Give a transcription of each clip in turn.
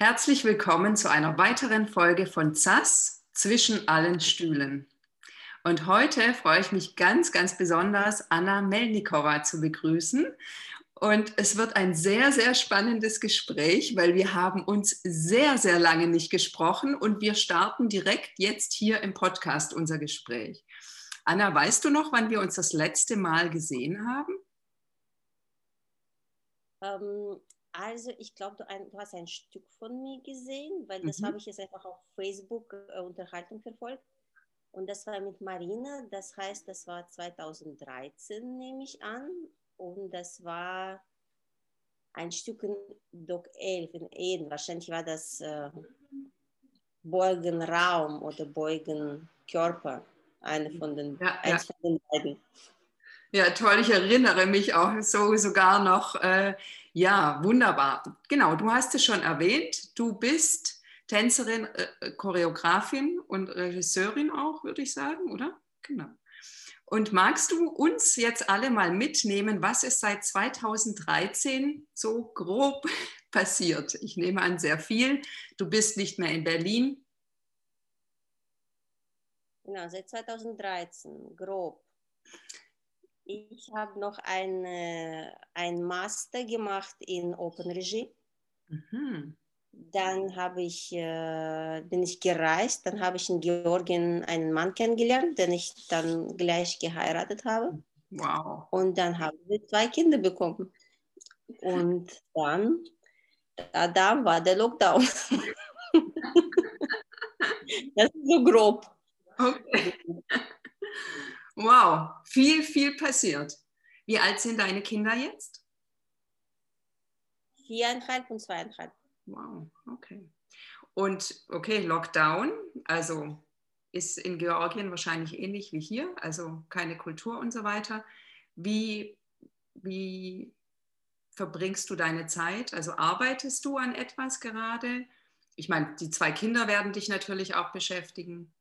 Herzlich willkommen zu einer weiteren Folge von ZAS zwischen allen Stühlen. Und heute freue ich mich ganz, ganz besonders, Anna Melnikova zu begrüßen. Und es wird ein sehr, sehr spannendes Gespräch, weil wir haben uns sehr, sehr lange nicht gesprochen und wir starten direkt jetzt hier im Podcast unser Gespräch. Anna, weißt du noch, wann wir uns das letzte Mal gesehen haben? Ähm, also ich glaube, du, du, hast ein Stück von mir gesehen, weil das mhm. habe ich jetzt einfach auf Facebook äh, Unterhaltung verfolgt. Und das war mit Marina, das heißt, das war 2013, nehme ich an. Und das war ein Stück in Doc 11 in Eden. Wahrscheinlich war das äh, Beugenraum oder Beugenkörper, eine von den, ja, eins ja. von den beiden. Ja, toll. Ich erinnere mich auch so sogar noch. Äh, ja, wunderbar. Genau, du hast es schon erwähnt. Du bist Tänzerin, äh, Choreografin und Regisseurin auch, würde ich sagen, oder? Genau. Und magst du uns jetzt alle mal mitnehmen, was ist seit 2013 so grob passiert? Ich nehme an, sehr viel. Du bist nicht mehr in Berlin. Genau, seit 2013, grob. Ich habe noch eine, ein Master gemacht in Open Regie. Mhm. Dann habe ich, äh, bin ich gereist, dann habe ich in Georgien einen Mann kennengelernt, den ich dann gleich geheiratet habe. Wow. Und dann haben wir zwei Kinder bekommen. Und dann, da, da war der Lockdown. das ist so grob. Okay. Wow, viel, viel passiert. Wie alt sind deine Kinder jetzt? Viereinhalb und zweieinhalb. Wow, okay. Und okay, Lockdown, also ist in Georgien wahrscheinlich ähnlich wie hier, also keine Kultur und so weiter. Wie, wie verbringst du deine Zeit? Also arbeitest du an etwas gerade? Ich meine, die zwei Kinder werden dich natürlich auch beschäftigen.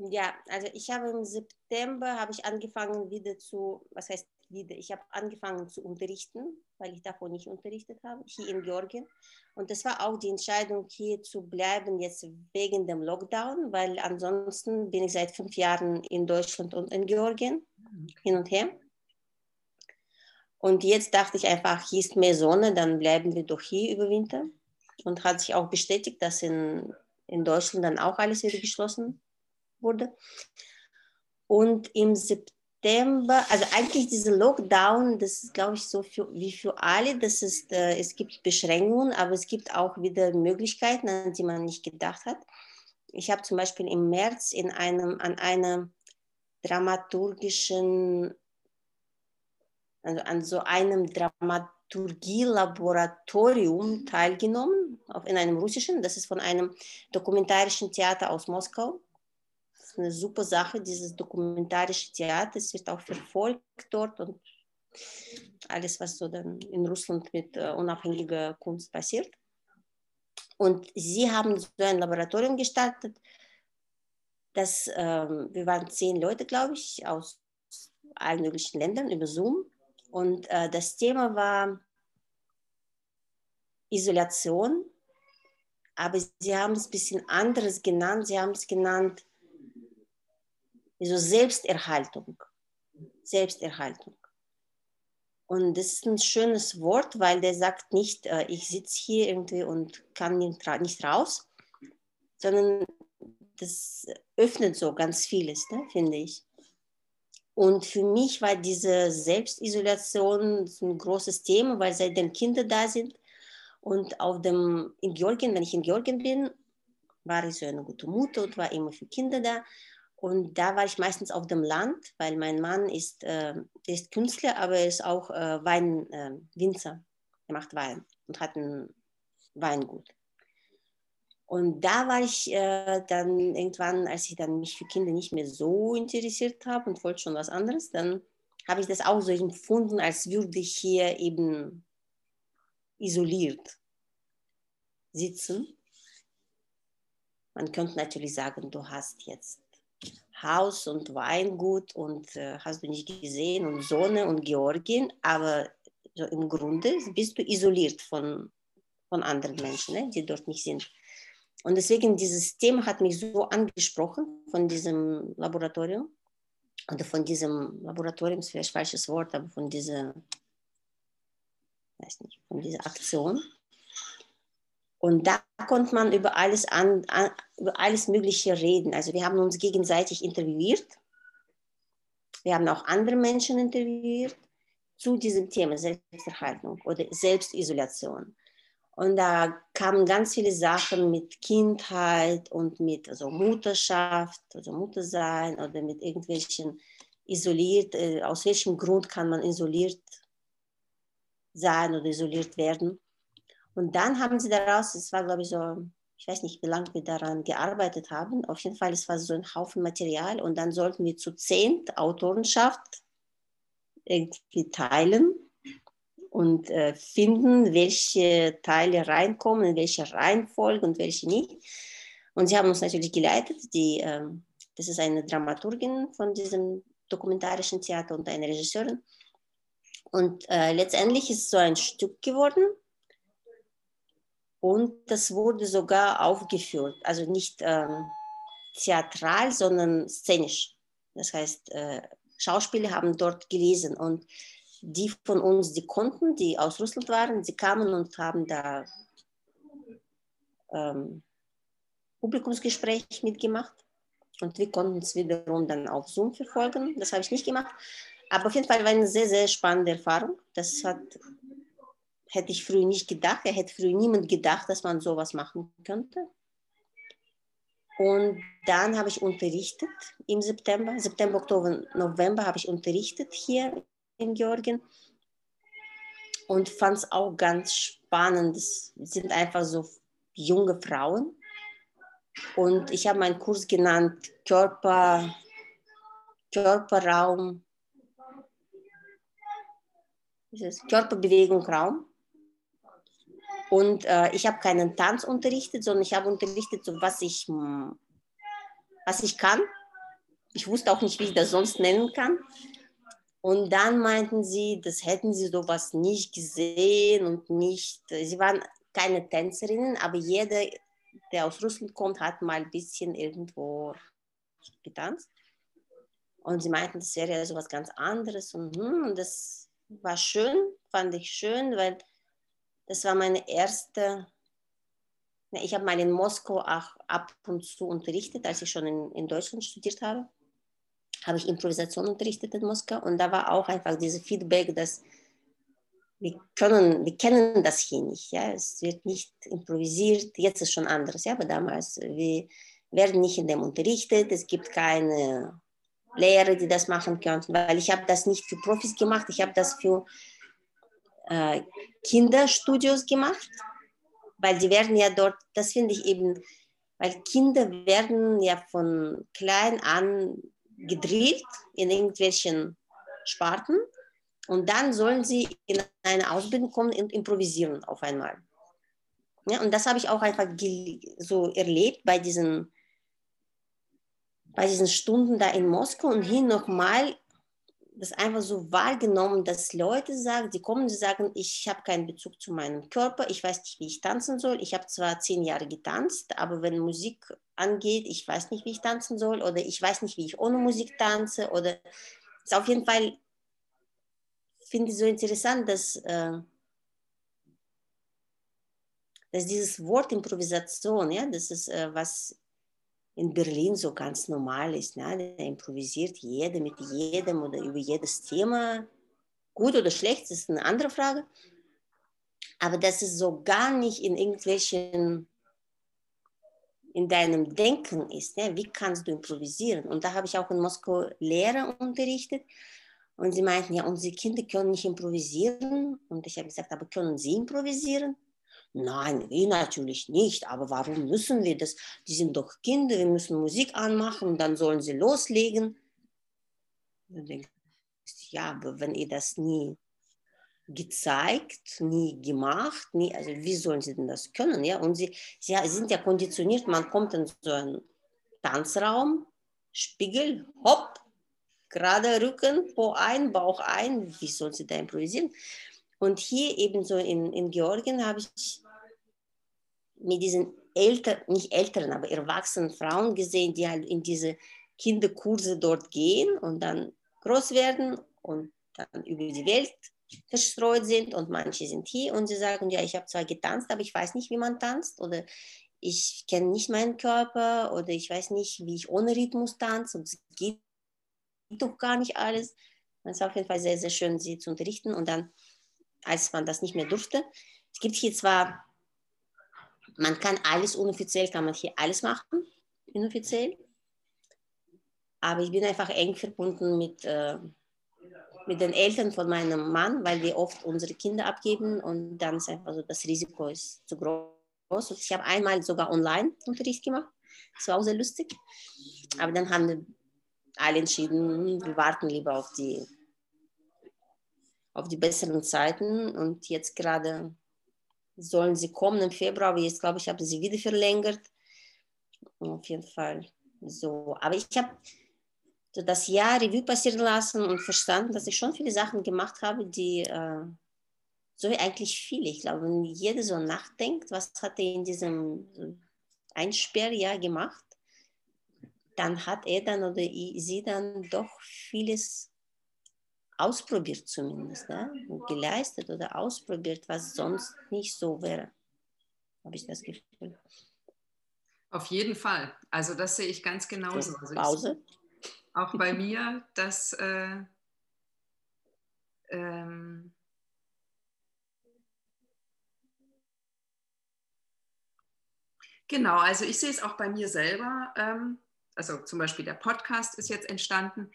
Ja, also ich habe im September habe ich angefangen wieder zu, was heißt wieder, ich habe angefangen zu unterrichten, weil ich davor nicht unterrichtet habe, hier in Georgien. Und das war auch die Entscheidung, hier zu bleiben, jetzt wegen dem Lockdown, weil ansonsten bin ich seit fünf Jahren in Deutschland und in Georgien hin und her. Und jetzt dachte ich einfach, hier ist mehr Sonne, dann bleiben wir doch hier über Winter. Und hat sich auch bestätigt, dass in, in Deutschland dann auch alles wieder geschlossen wurde. Und im September, also eigentlich dieser Lockdown, das ist, glaube ich, so für, wie für alle, das ist, äh, es gibt Beschränkungen, aber es gibt auch wieder Möglichkeiten, an die man nicht gedacht hat. Ich habe zum Beispiel im März in einem, an einem dramaturgischen, also an so einem Dramaturgie-Laboratorium teilgenommen, in einem russischen, das ist von einem dokumentarischen Theater aus Moskau eine super Sache, dieses dokumentarische Theater. Es wird auch verfolgt dort und alles, was so dann in Russland mit äh, unabhängiger Kunst passiert. Und sie haben so ein Laboratorium gestartet. Das, ähm, wir waren zehn Leute, glaube ich, aus allen möglichen Ländern über Zoom. Und äh, das Thema war Isolation, aber sie haben es ein bisschen anderes genannt. Sie haben es genannt also Selbsterhaltung. Selbsterhaltung. Und das ist ein schönes Wort, weil der sagt nicht, äh, ich sitze hier irgendwie und kann nicht, raus, sondern das öffnet so ganz vieles, ne, finde ich. Und für mich war diese Selbstisolation ein großes Thema, weil seitdem Kinder da sind und auf dem, in Georgien, wenn ich in Georgien bin, war ich so eine gute Mutter und war immer für Kinder da. Und da war ich meistens auf dem Land, weil mein Mann ist, äh, ist Künstler, aber er ist auch äh, Weinwinzer. Äh, er macht Wein und hat ein Weingut. Und da war ich äh, dann irgendwann, als ich dann mich für Kinder nicht mehr so interessiert habe und wollte schon was anderes, dann habe ich das auch so empfunden, als würde ich hier eben isoliert sitzen. Man könnte natürlich sagen, du hast jetzt Haus und Weingut und äh, hast du nicht gesehen und Sonne und Georgien, aber so im Grunde bist du isoliert von, von anderen Menschen, ne, die dort nicht sind. Und deswegen, dieses Thema hat mich so angesprochen von diesem Laboratorium. Oder von diesem Laboratorium ist vielleicht falsches Wort, aber von dieser, weiß nicht, von dieser Aktion. Und da konnte man über alles, an, an, über alles Mögliche reden. Also wir haben uns gegenseitig interviewt. Wir haben auch andere Menschen interviewt zu diesem Thema Selbsterhaltung oder Selbstisolation. Und da kamen ganz viele Sachen mit Kindheit und mit also Mutterschaft, also Muttersein oder mit irgendwelchen isoliert, äh, aus welchem Grund kann man isoliert sein oder isoliert werden. Und dann haben sie daraus, es war glaube ich so, ich weiß nicht, wie lange wir daran gearbeitet haben, auf jeden Fall, es war so ein Haufen Material und dann sollten wir zu zehnt Autorenschaft irgendwie teilen und äh, finden, welche Teile reinkommen, in welcher Reihenfolge und welche nicht. Und sie haben uns natürlich geleitet. Die, äh, das ist eine Dramaturgin von diesem dokumentarischen Theater und eine Regisseurin. Und äh, letztendlich ist so ein Stück geworden. Und das wurde sogar aufgeführt. Also nicht ähm, theatral, sondern szenisch. Das heißt, äh, Schauspieler haben dort gelesen. Und die von uns, die konnten, die aus Russland waren, sie kamen und haben da ähm, Publikumsgespräch mitgemacht. Und wir konnten es wiederum dann auf Zoom verfolgen. Das habe ich nicht gemacht. Aber auf jeden Fall war eine sehr, sehr spannende Erfahrung. Das hat, hätte ich früher nicht gedacht. Er hätte früher niemand gedacht, dass man sowas machen könnte. Und dann habe ich unterrichtet im September, September, Oktober, November habe ich unterrichtet hier in Georgien und fand es auch ganz spannend. Es sind einfach so junge Frauen. Und ich habe meinen Kurs genannt Körper, Körperraum, Körperbewegung Raum. Und äh, ich habe keinen Tanz unterrichtet, sondern ich habe unterrichtet, so was ich, was ich kann. Ich wusste auch nicht, wie ich das sonst nennen kann. Und dann meinten sie, das hätten sie sowas nicht gesehen und nicht, sie waren keine Tänzerinnen, aber jeder, der aus Russland kommt, hat mal ein bisschen irgendwo getanzt. Und sie meinten, das wäre ja sowas ganz anderes. Und, hm, und das war schön, fand ich schön, weil das war meine erste, ich habe mal in Moskau auch ab und zu unterrichtet, als ich schon in, in Deutschland studiert habe habe ich Improvisation unterrichtet in Moskau und da war auch einfach dieses Feedback, dass wir können, wir kennen das hier nicht, ja, es wird nicht improvisiert, jetzt ist schon anderes, ja, aber damals, wir werden nicht in dem unterrichtet, es gibt keine Lehrer, die das machen könnten, weil ich habe das nicht für Profis gemacht, ich habe das für äh, Kinderstudios gemacht, weil die werden ja dort, das finde ich eben, weil Kinder werden ja von klein an gedrillt in irgendwelchen Sparten und dann sollen sie in eine Ausbildung kommen und improvisieren auf einmal. Ja, und das habe ich auch einfach so erlebt bei diesen, bei diesen Stunden da in Moskau und hin nochmal das einfach so wahrgenommen, dass Leute sagen, die kommen, sie sagen, ich habe keinen Bezug zu meinem Körper, ich weiß nicht, wie ich tanzen soll. Ich habe zwar zehn Jahre getanzt, aber wenn Musik angeht, ich weiß nicht, wie ich tanzen soll oder ich weiß nicht, wie ich ohne Musik tanze oder ist auf jeden Fall finde ich so interessant, dass, äh, dass dieses Wort Improvisation, ja, das ist äh, was in Berlin so ganz normal ist. Ne? Da improvisiert jeder mit jedem oder über jedes Thema. Gut oder schlecht ist eine andere Frage. Aber das ist so gar nicht in irgendwelchen, in deinem Denken ist. Ne? Wie kannst du improvisieren? Und da habe ich auch in Moskau Lehrer unterrichtet. Und sie meinten, ja, unsere Kinder können nicht improvisieren. Und ich habe gesagt, aber können sie improvisieren? Nein, wir natürlich nicht. Aber warum müssen wir das? Die sind doch Kinder, wir müssen Musik anmachen, dann sollen sie loslegen. Ja, aber wenn ihr das nie gezeigt, nie gemacht, nie, also wie sollen sie denn das können? Ja? Und sie, sie sind ja konditioniert, man kommt in so einen Tanzraum, Spiegel, hopp, gerade Rücken, Po ein, Bauch ein, wie sollen sie da improvisieren? Und hier ebenso in, in Georgien habe ich mit diesen älteren, nicht älteren, aber erwachsenen Frauen gesehen, die halt in diese Kinderkurse dort gehen und dann groß werden und dann über die Welt verstreut sind und manche sind hier und sie sagen, ja, ich habe zwar getanzt, aber ich weiß nicht, wie man tanzt oder ich kenne nicht meinen Körper oder ich weiß nicht, wie ich ohne Rhythmus tanze und es geht doch gar nicht alles. Es ist auf jeden Fall sehr, sehr schön, sie zu unterrichten und dann, als man das nicht mehr durfte, es gibt hier zwar, man kann alles unoffiziell, kann man hier alles machen, inoffiziell, aber ich bin einfach eng verbunden mit, äh, mit den Eltern von meinem Mann, weil wir oft unsere Kinder abgeben und dann ist einfach so, das Risiko ist zu groß. Und ich habe einmal sogar Online-Unterricht gemacht. Das war auch sehr lustig. Aber dann haben wir alle entschieden, wir warten lieber auf die, auf die besseren Zeiten. Und jetzt gerade sollen sie kommen im Februar, aber jetzt glaube ich, habe sie wieder verlängert. Auf jeden Fall so. Aber ich habe so das Jahr Revue passieren lassen und verstanden, dass ich schon viele Sachen gemacht habe, die äh, so eigentlich viele. Ich glaube, wenn jeder so nachdenkt, was hat er in diesem Einsperrjahr gemacht, dann hat er dann oder sie dann doch vieles ausprobiert zumindest, ne? geleistet oder ausprobiert, was sonst nicht so wäre, habe ich das Gefühl. Auf jeden Fall. Also das sehe ich ganz genauso. Also Pause auch bei mir, dass äh, ähm, genau, also ich sehe es auch bei mir selber. Ähm, also zum Beispiel der Podcast ist jetzt entstanden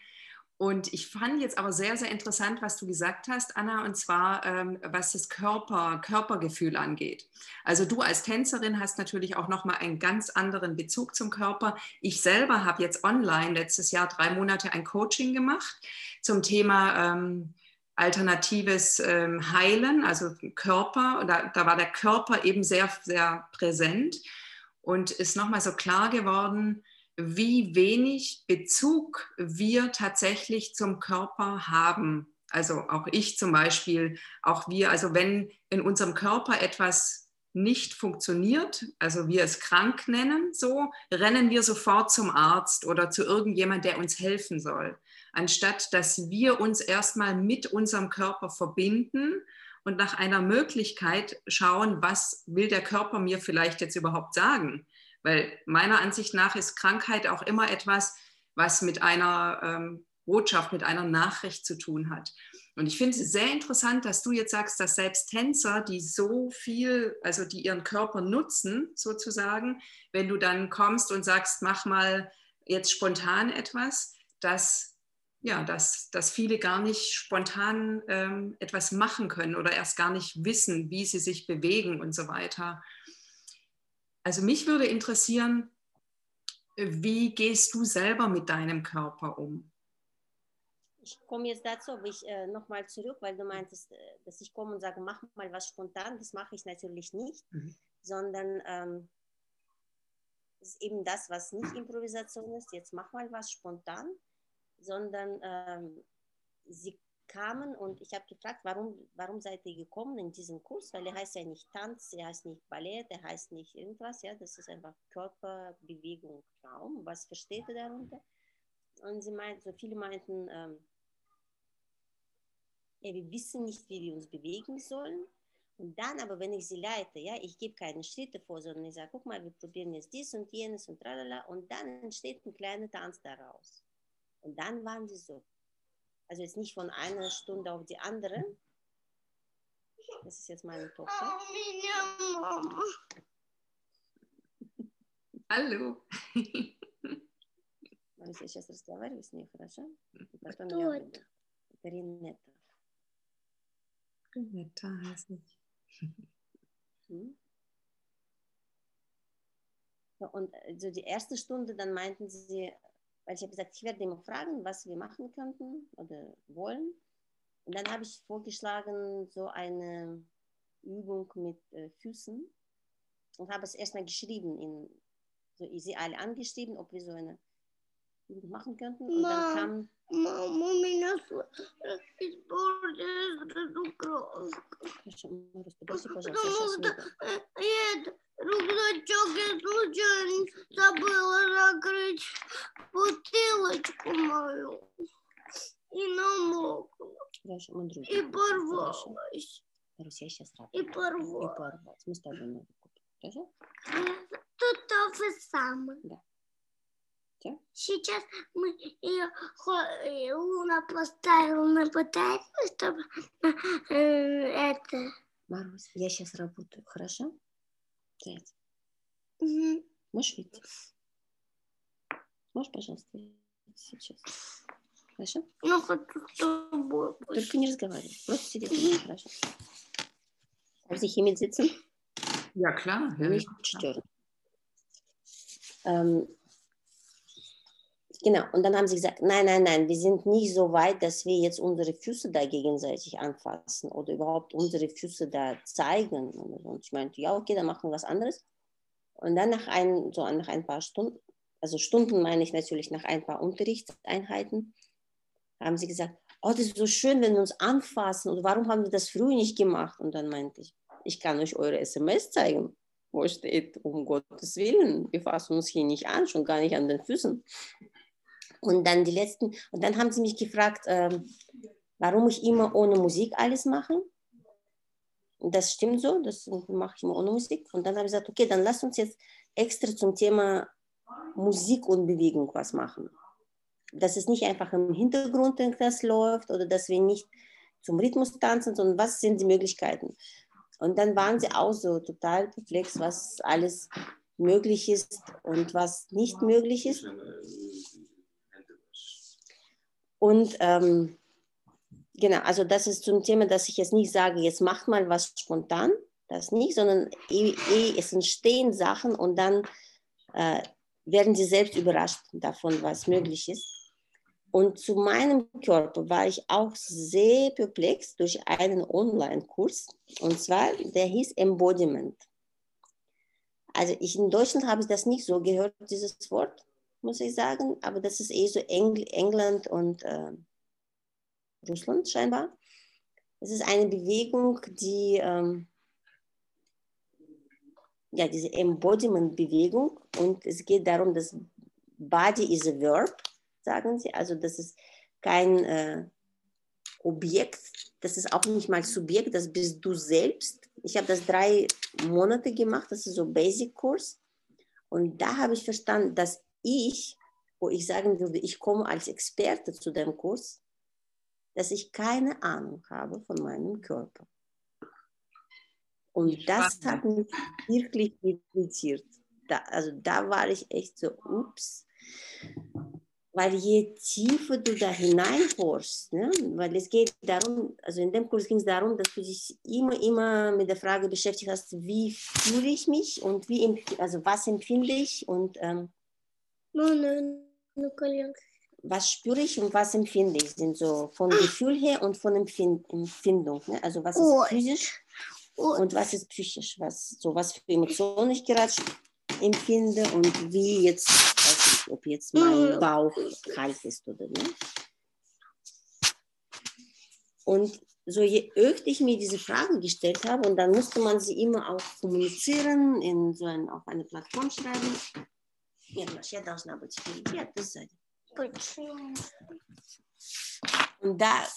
und ich fand jetzt aber sehr, sehr interessant, was du gesagt hast, Anna, und zwar ähm, was das Körper, Körpergefühl angeht. Also du als Tänzerin hast natürlich auch nochmal einen ganz anderen Bezug zum Körper. Ich selber habe jetzt online letztes Jahr drei Monate ein Coaching gemacht zum Thema ähm, alternatives ähm, Heilen, also Körper. Da, da war der Körper eben sehr, sehr präsent und ist nochmal so klar geworden, wie wenig Bezug wir tatsächlich zum Körper haben. Also auch ich zum Beispiel, auch wir, also wenn in unserem Körper etwas nicht funktioniert, also wir es krank nennen, so rennen wir sofort zum Arzt oder zu irgendjemand, der uns helfen soll, anstatt dass wir uns erstmal mit unserem Körper verbinden und nach einer Möglichkeit schauen, was will der Körper mir vielleicht jetzt überhaupt sagen? Weil meiner Ansicht nach ist Krankheit auch immer etwas, was mit einer ähm, Botschaft, mit einer Nachricht zu tun hat. Und ich finde es sehr interessant, dass du jetzt sagst, dass selbst Tänzer, die so viel, also die ihren Körper nutzen, sozusagen, wenn du dann kommst und sagst, mach mal jetzt spontan etwas, dass, ja, dass, dass viele gar nicht spontan ähm, etwas machen können oder erst gar nicht wissen, wie sie sich bewegen und so weiter. Also mich würde interessieren, wie gehst du selber mit deinem Körper um? Ich komme jetzt dazu, aber ich äh, nochmal zurück, weil du meintest, äh, dass ich komme und sage, mach mal was spontan. Das mache ich natürlich nicht, mhm. sondern ähm, ist eben das, was nicht Improvisation ist. Jetzt mach mal was spontan, sondern ähm, sie kamen und ich habe gefragt, warum, warum seid ihr gekommen in diesen Kurs? Weil er heißt ja nicht Tanz, er heißt nicht Ballett, er heißt nicht irgendwas, ja, das ist einfach Körperbewegung, Raum. Was versteht ihr darunter? Und sie meinten, so viele meinten, ähm, ja, wir wissen nicht, wie wir uns bewegen sollen. Und dann aber, wenn ich sie leite, ja, ich gebe keine Schritte vor, sondern ich sage, guck mal, wir probieren jetzt dies und jenes und tralala, und dann entsteht ein kleiner Tanz daraus. Und dann waren sie so, also jetzt nicht von einer Stunde auf die andere. Das ist jetzt meine Tochter. Алло. Алиса, я сейчас разговариваю с ней, хорошо? И потом Кто я это? Это Ренета. Ренета heißt ich. Hm? Und so die erste Stunde, dann meinten sie, weil ich habe gesagt, ich werde dem fragen, was wir machen könnten oder wollen. Und dann habe ich vorgeschlagen, so eine Übung mit äh, Füßen und habe es erstmal geschrieben, in, so sie alle angeschrieben, ob wir so eine Übung machen könnten. Und Mom, dann kam. Mom, Mami, das ist so groß. Рюкзачок я случайно забыла закрыть бутылочку мою. И намокла. Хорошо, мы друзья. И порвалась. Марусь, я сейчас рада. И И порвалась. Мы с тобой новый купим. Хорошо? Тут то же самое. Да. Всё? Сейчас мы ее Луна поставила на батарею, чтобы э, это. Марусь, я сейчас работаю. Хорошо? Заяц, мгм. можешь выйти? Можешь, пожалуйста, сейчас? Хорошо? Ну, хочу с тобой. Только не разговаривай. Просто сиди рядом. Хорошо? Darf ich hier mit sitzen? Ja, genau, und dann haben sie gesagt, nein, nein, nein, wir sind nicht so weit, dass wir jetzt unsere Füße da gegenseitig anfassen oder überhaupt unsere Füße da zeigen. Und ich meinte, ja, okay, dann machen wir was anderes. Und dann nach ein, so nach ein paar Stunden, also Stunden meine ich natürlich nach ein paar Unterrichtseinheiten, haben sie gesagt, oh, das ist so schön, wenn wir uns anfassen und warum haben wir das früher nicht gemacht? Und dann meinte ich, ich kann euch eure SMS zeigen, wo steht, um Gottes Willen, wir fassen uns hier nicht an, schon gar nicht an den Füßen. Und dann die letzten, und dann haben sie mich gefragt, ähm, warum ich immer ohne Musik alles mache. Das stimmt so, das mache ich immer ohne Musik. Und dann habe ich gesagt, okay, dann lass uns jetzt extra zum Thema Musik und Bewegung was machen. Dass es nicht einfach im Hintergrund irgendwas läuft oder dass wir nicht zum Rhythmus tanzen, sondern was sind die Möglichkeiten. Und dann waren sie auch so total perplex, was alles möglich ist und was nicht möglich ist. Und ähm, genau, also das ist zum Thema, dass ich jetzt nicht sage, jetzt macht mal was spontan, das nicht, sondern eh, eh, es entstehen Sachen und dann äh, werden sie selbst überrascht davon, was möglich ist. Und zu meinem Körper war ich auch sehr perplex durch einen Online-Kurs. Und zwar, der hieß Embodiment. Also ich in Deutschland habe ich das nicht so gehört, dieses Wort, muss ich sagen. Aber das ist eh so Engl England und äh, Russland scheinbar. Es ist eine Bewegung, die, ähm, ja, diese Embodiment-Bewegung. Und es geht darum, dass Body is a verb sagen sie. Also das ist kein äh, Objekt, das ist auch nicht mal Subjekt, das bist du selbst. Ich habe das drei Monate gemacht, das ist so Basic-Kurs. Und da habe ich verstanden, dass ich, wo ich sagen würde, ich komme als Experte zu dem Kurs, dass ich keine Ahnung habe von meinem Körper. Und das hat mich wirklich irritiert. Da, also da war ich echt so, ups. Weil je tiefer du da hineinhörst, ne? weil es geht darum, also in dem Kurs ging es darum, dass du dich immer, immer mit der Frage beschäftigt hast, wie fühle ich mich und wie, also was empfinde ich und ähm, was spüre ich und was empfinde ich, sind so von Gefühl her und von Empfind Empfindung. Ne? Also was ist Oi. physisch Ой, und was ist psychisch, was, so was für Emotionen ich gerade empfinde und wie jetzt, weiß ich, ob jetzt mein Mhm. Bauch kalt ist oder nicht. Und so je öfter ich mir diese Fragen gestellt habe, und dann musste man sie immer auch kommunizieren, in so ein, auf eine Plattform schreiben. Нет, Маш, я должна быть впереди, а ты сзади. почему? Und da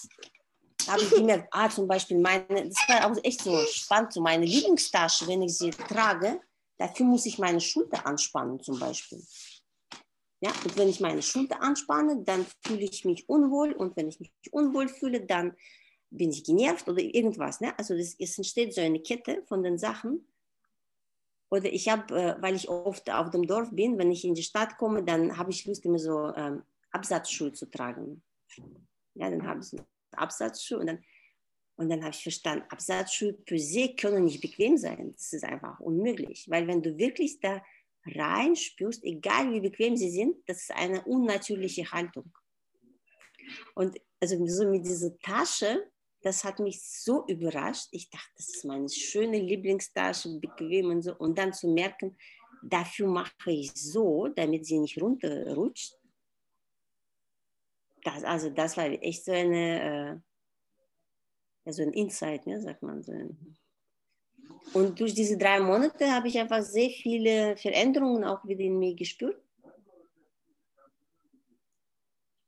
habe ich gemerkt, ah, zum Beispiel meine, das war auch echt so spannend, so meine Lieblingstasche, wenn ich sie trage, dafür muss ich meine Schulter anspannen zum Beispiel. Ja, und wenn ich meine Schulter anspanne, dann fühle ich mich unwohl und wenn ich mich unwohl fühle, dann bin ich genervt oder irgendwas. Ne? Also das, es entsteht so eine Kette von den Sachen. oder ich habe, äh, weil ich oft auf dem Dorf bin, wenn ich in die Stadt komme, dann habe ich Lust, immer so ähm, Absatzschuhe zu tragen. Ja, dann habe ich Absatzschuhe und dann, und dann habe ich verstanden, Absatzschuhe per se können nicht bequem sein. Das ist einfach unmöglich, weil wenn du wirklich da reinspürst, egal wie bequem sie sind, das ist eine unnatürliche Haltung. Und also so mit dieser Tasche, das hat mich so überrascht. Ich dachte, das ist meine schöne Lieblingstasche, bequem und so. Und dann zu merken, dafür mache ich so, damit sie nicht runterrutscht. Das, also das war echt so eine, äh, so ein Insight, ne, sagt man so. Und durch diese drei Monate habe ich einfach sehr viele Veränderungen auch wieder in mir gespürt.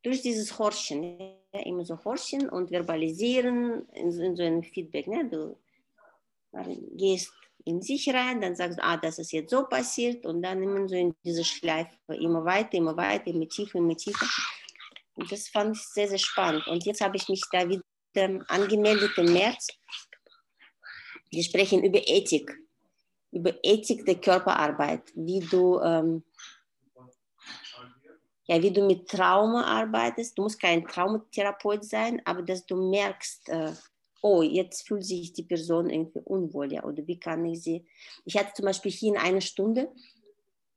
Durch dieses Horchen, immer so Horchen und Verbalisieren in in so ein Feedback. Ne? Du gehst in sich rein, dann sagst du, ah, das ist jetzt so passiert und dann immer so in diese Schleife, immer weiter, immer weiter, immer tiefer, immer tiefer. Und das fand ich sehr, sehr spannend. Und jetzt habe ich mich da wieder angemeldet im März wir sprechen über Ethik, über Ethik der Körperarbeit, wie du, ähm, ja, wie du mit Trauma arbeitest. Du musst kein Traumatherapeut sein, aber dass du merkst, äh, oh, jetzt fühlt sich die Person irgendwie unwohl, ja, oder wie kann ich sie. Ich hatte zum Beispiel hier in einer Stunde,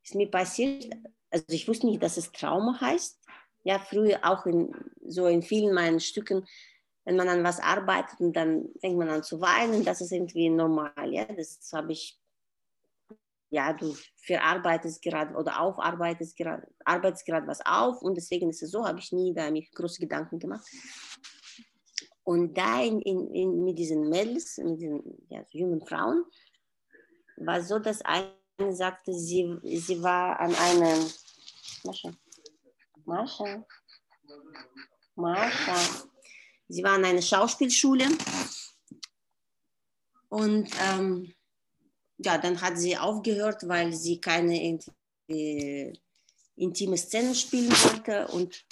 ist mir passiert, also ich wusste nicht, dass es Trauma heißt. Ja, früher auch in so in vielen meinen Stücken wenn man an was arbeitet und dann fängt man an zu weinen, das ist irgendwie normal. Ja? Das habe ich, ja, du verarbeitest gerade oder aufarbeitest gerade, arbeitest gerade was auf und deswegen ist es so, habe ich nie da mich große Gedanken gemacht. Und da in, in, in, mit diesen Mädels, mit diesen ja, jungen Frauen, war so, dass eine sagte, sie, sie war an einem, Mascha, Mascha, Mascha, Sie war in einer Schauspielschule und ähm, ja, dann hat sie aufgehört, weil sie keine intime Szenen spielen wollte und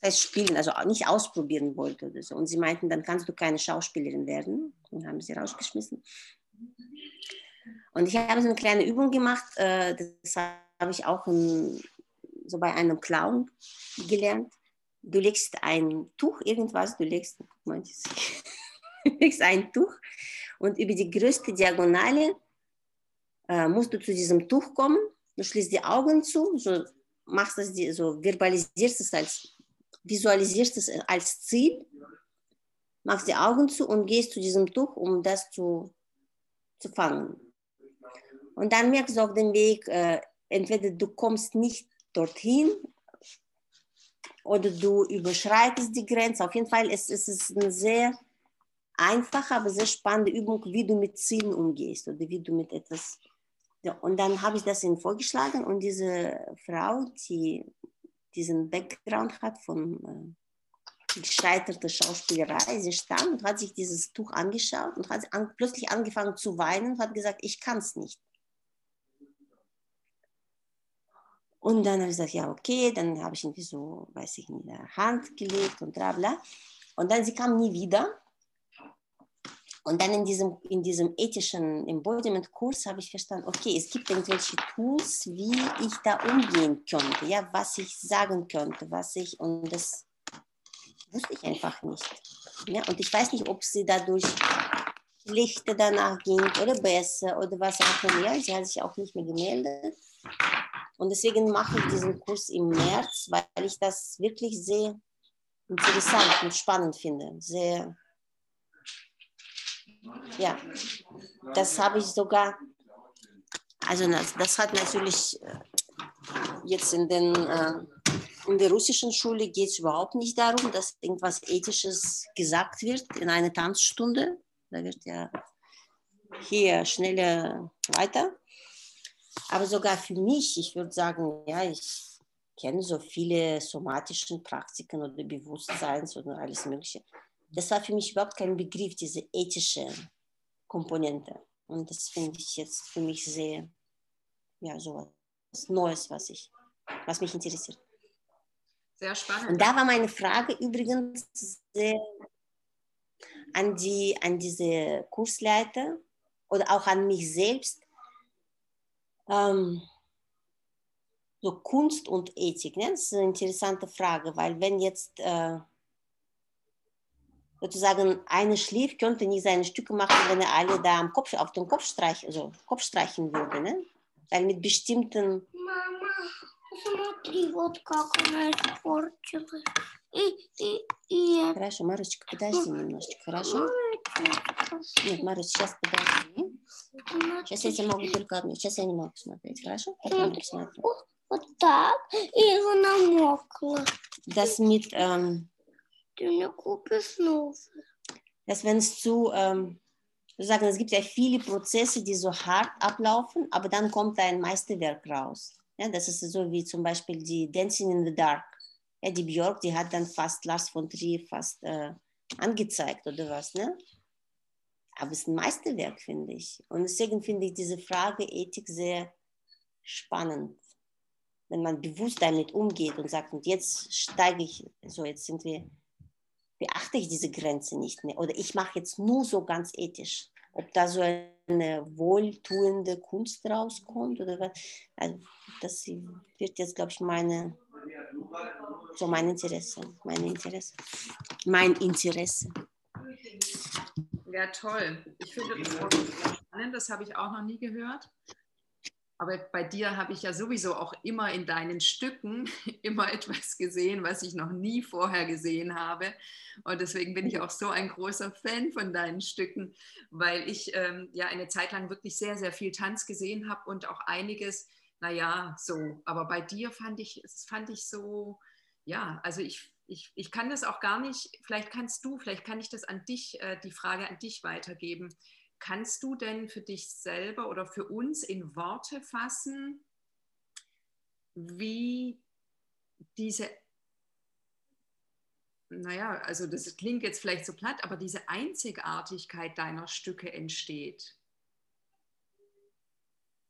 das heißt spielen, also nicht ausprobieren wollte oder so. Und sie meinten, dann kannst du keine Schauspielerin werden. Dann haben sie rausgeschmissen. Und ich habe so eine kleine Übung gemacht, äh, das habe ich auch in, so bei einem Clown gelernt du legst ein Tuch, irgendwas, du legst, manches, du legst ein Tuch und über die größte Diagonale äh, musst du zu diesem Tuch kommen. Du schließt die Augen zu, so machst das, so verbalisierst es als, visualisierst es als Ziel, machst die Augen zu und gehst zu diesem Tuch, um das zu, zu fangen. Und dann merkst du auf dem Weg, äh, entweder du kommst nicht dorthin oder du überschreitest die Grenze. Auf jeden Fall ist es eine sehr einfache, aber sehr spannende Übung, wie du mit Zielen umgehst oder wie du mit etwas. Und dann habe ich das ihnen vorgeschlagen und diese Frau, die diesen Background hat von äh, gescheiterter Schauspielerei, sie stand und hat sich dieses Tuch angeschaut und hat an, plötzlich angefangen zu weinen und hat gesagt, ich kann es nicht. Und dann habe ich gesagt, ja, okay, dann habe ich irgendwie so, weiß ich, in der Hand gelegt und bla bla. Und dann sie kam nie wieder. Und dann in diesem, in diesem ethischen Embodiment-Kurs habe ich verstanden, okay, es gibt irgendwelche Tools, wie ich da umgehen könnte, ja, was ich sagen könnte, was ich, und das wusste ich einfach nicht. Ja, und ich weiß nicht, ob sie dadurch schlechter danach ging oder besser oder was auch immer. Sie hat sich auch nicht mehr gemeldet. Und deswegen mache ich diesen Kurs im März, weil ich das wirklich sehr interessant und spannend finde. Sehr, ja, das habe ich sogar, also das, hat natürlich äh, jetzt in, den, äh, in der russischen Schule geht es überhaupt nicht darum, dass irgendwas Ethisches gesagt wird in einer Tanzstunde. Da wird ja hier schneller weiter. Aber sogar für mich, ich würde sagen, ja, ich kenne so viele somatischen Praktiken oder Bewusstseins oder alles Mögliche. Das war für mich überhaupt kein Begriff, diese ethische Komponente. Und das finde ich jetzt für mich sehr, ja, so was Neues, was, ich, was mich interessiert. Sehr spannend. Und da war meine Frage übrigens sehr an, die, an diese Kursleiter oder auch an mich selbst ähm, so Kunst und Ethik? Ne? Das ist eine interessante Frage, weil wenn jetzt äh, sozusagen eine schläft, könnte nie seine Stücke machen, wenn er alle da am Kopf, auf den Kopf streichen, also Kopf streichen würde. Ne? Weil mit bestimmten, Мама, смотри, вот как она испортилась. И, и, и это. хорошо, Марочка, подожди немножечко, хорошо? Нет, Марусь, сейчас подожди. Сейчас я тебе могу только одну, сейчас я не могу смотреть, хорошо? Потом посмотрю. Вот так. И она мокла. Das mit, ähm, dünne Gruppe Snowfl. Dass wenn es zu, ähm, sagen, es gibt ja viele Prozesse, die so hart ablaufen, aber dann kommt ein Meisterwerk raus. Ja, das ist so wie zum Beispiel die Dancing in the Dark. Ja, die Björk, die hat dann fast Lars von Trier fast äh, angezeigt oder was, ne? Aber es ist ein Meisterwerk, finde ich. Und deswegen finde ich diese Frage Ethik sehr spannend. Wenn man bewusst damit umgeht und sagt, und jetzt steige ich, so jetzt sind wir beachte ich diese Grenze nicht mehr. Oder ich mache jetzt nur so ganz ethisch. Ob da so eine wohltuende Kunst rauskommt oder was. Also das wird jetzt, glaube ich, meine, so mein Interesse. Mein Interesse. Mein Interesse. Ja, toll. Ich finde das auch spannend, das habe ich auch noch nie gehört. Aber bei dir habe ich ja sowieso auch immer in deinen Stücken immer etwas gesehen, was ich noch nie vorher gesehen habe. Und deswegen bin ich auch so ein großer Fan von deinen Stücken, weil ich ähm, ja eine Zeit lang wirklich sehr, sehr viel Tanz gesehen habe und auch einiges, naja, so. Aber bei dir fand ich, es fand ich so, ja, also ich, ich, ich kann das auch gar nicht, vielleicht kannst du, vielleicht kann ich das an dich, äh, die Frage an dich weitergeben. Kannst du denn für dich selber oder für uns in Worte fassen, wie diese, naja, also das klingt jetzt vielleicht so platt, aber diese Einzigartigkeit deiner Stücke entsteht?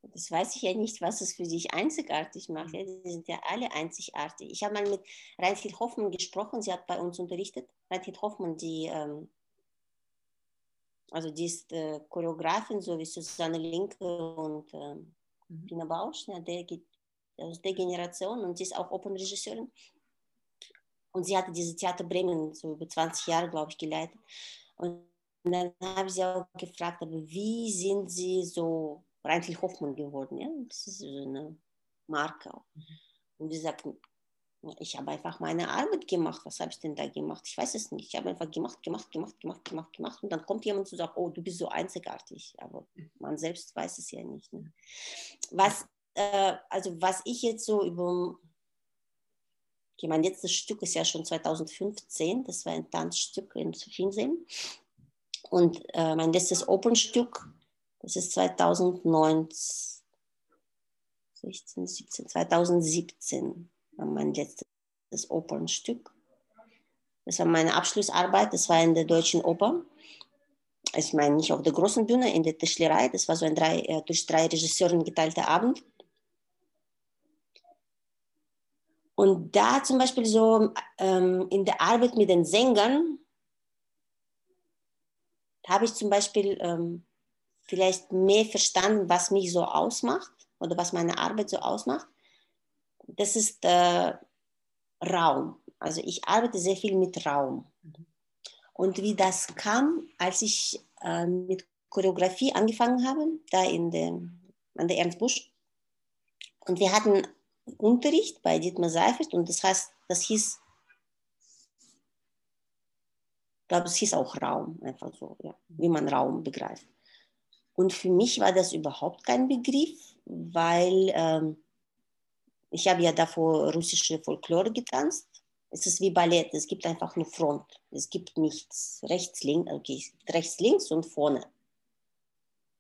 Das weiß ich ja nicht, was es für dich einzigartig macht. Ja, die sind ja alle einzigartig. Ich habe mal mit Reinhild Hoffmann gesprochen, sie hat bei uns unterrichtet. Reinhild Hoffmann, die ähm, also die ist äh, Choreografin, so wie Susanne Linke und äh, Mhm. Pina Bausch, ja, der geht aus der Generation und die ist auch Opernregisseurin. Und sie hatte diese Theater Bremen so über 20 Jahre, glaube ich, geleitet. Und dann habe ich sie auch gefragt, aber wie sind sie so Reinhold Hoffmann geworden? Ja? Das ist so eine Marke auch. Und sie sagt, ich habe einfach meine Arbeit gemacht. Was habe ich denn da gemacht? Ich weiß es nicht. Ich habe einfach gemacht, gemacht, gemacht, gemacht, gemacht, gemacht. Und dann kommt jemand und sagt, oh, du bist so einzigartig. Aber man selbst weiß es ja nicht. Ne? Was, äh, also was ich jetzt so über, okay, mein letztes Stück ist ja schon 2015. Das war ein Tanzstück in Sophiensee. Und äh, mein letztes Open-Stück, das ist 2019, 16, 17, 2017 war mein letztes Opernstück. Das war meine Abschlussarbeit, das war in der Deutschen Oper. Ich meine nicht auf der großen Bühne, in der Tischlerei. Das war so ein drei, äh, durch drei Regisseuren geteilter Abend. Und da zum Beispiel so ähm, in der Arbeit mit den Sängern habe ich zum Beispiel ähm, vielleicht mehr verstanden, was mich so ausmacht oder was meine Arbeit so ausmacht das ist äh, Raum. Also ich arbeite sehr viel mit Raum. Und wie das kam, als ich äh, mit Choreografie angefangen habe, da in der, an der Ernst Busch. Und wir hatten Unterricht bei Dietmar Seifert und das heißt, das hieß, ich glaube, es hieß auch Raum, einfach so, ja, wie man Raum begreift. Und für mich war das überhaupt kein Begriff, weil ähm, ich habe ja davor russische Folklore getanzt. Es ist wie Ballett, es gibt einfach nur Front. Es gibt nichts rechts, links, okay, rechts, links und vorne.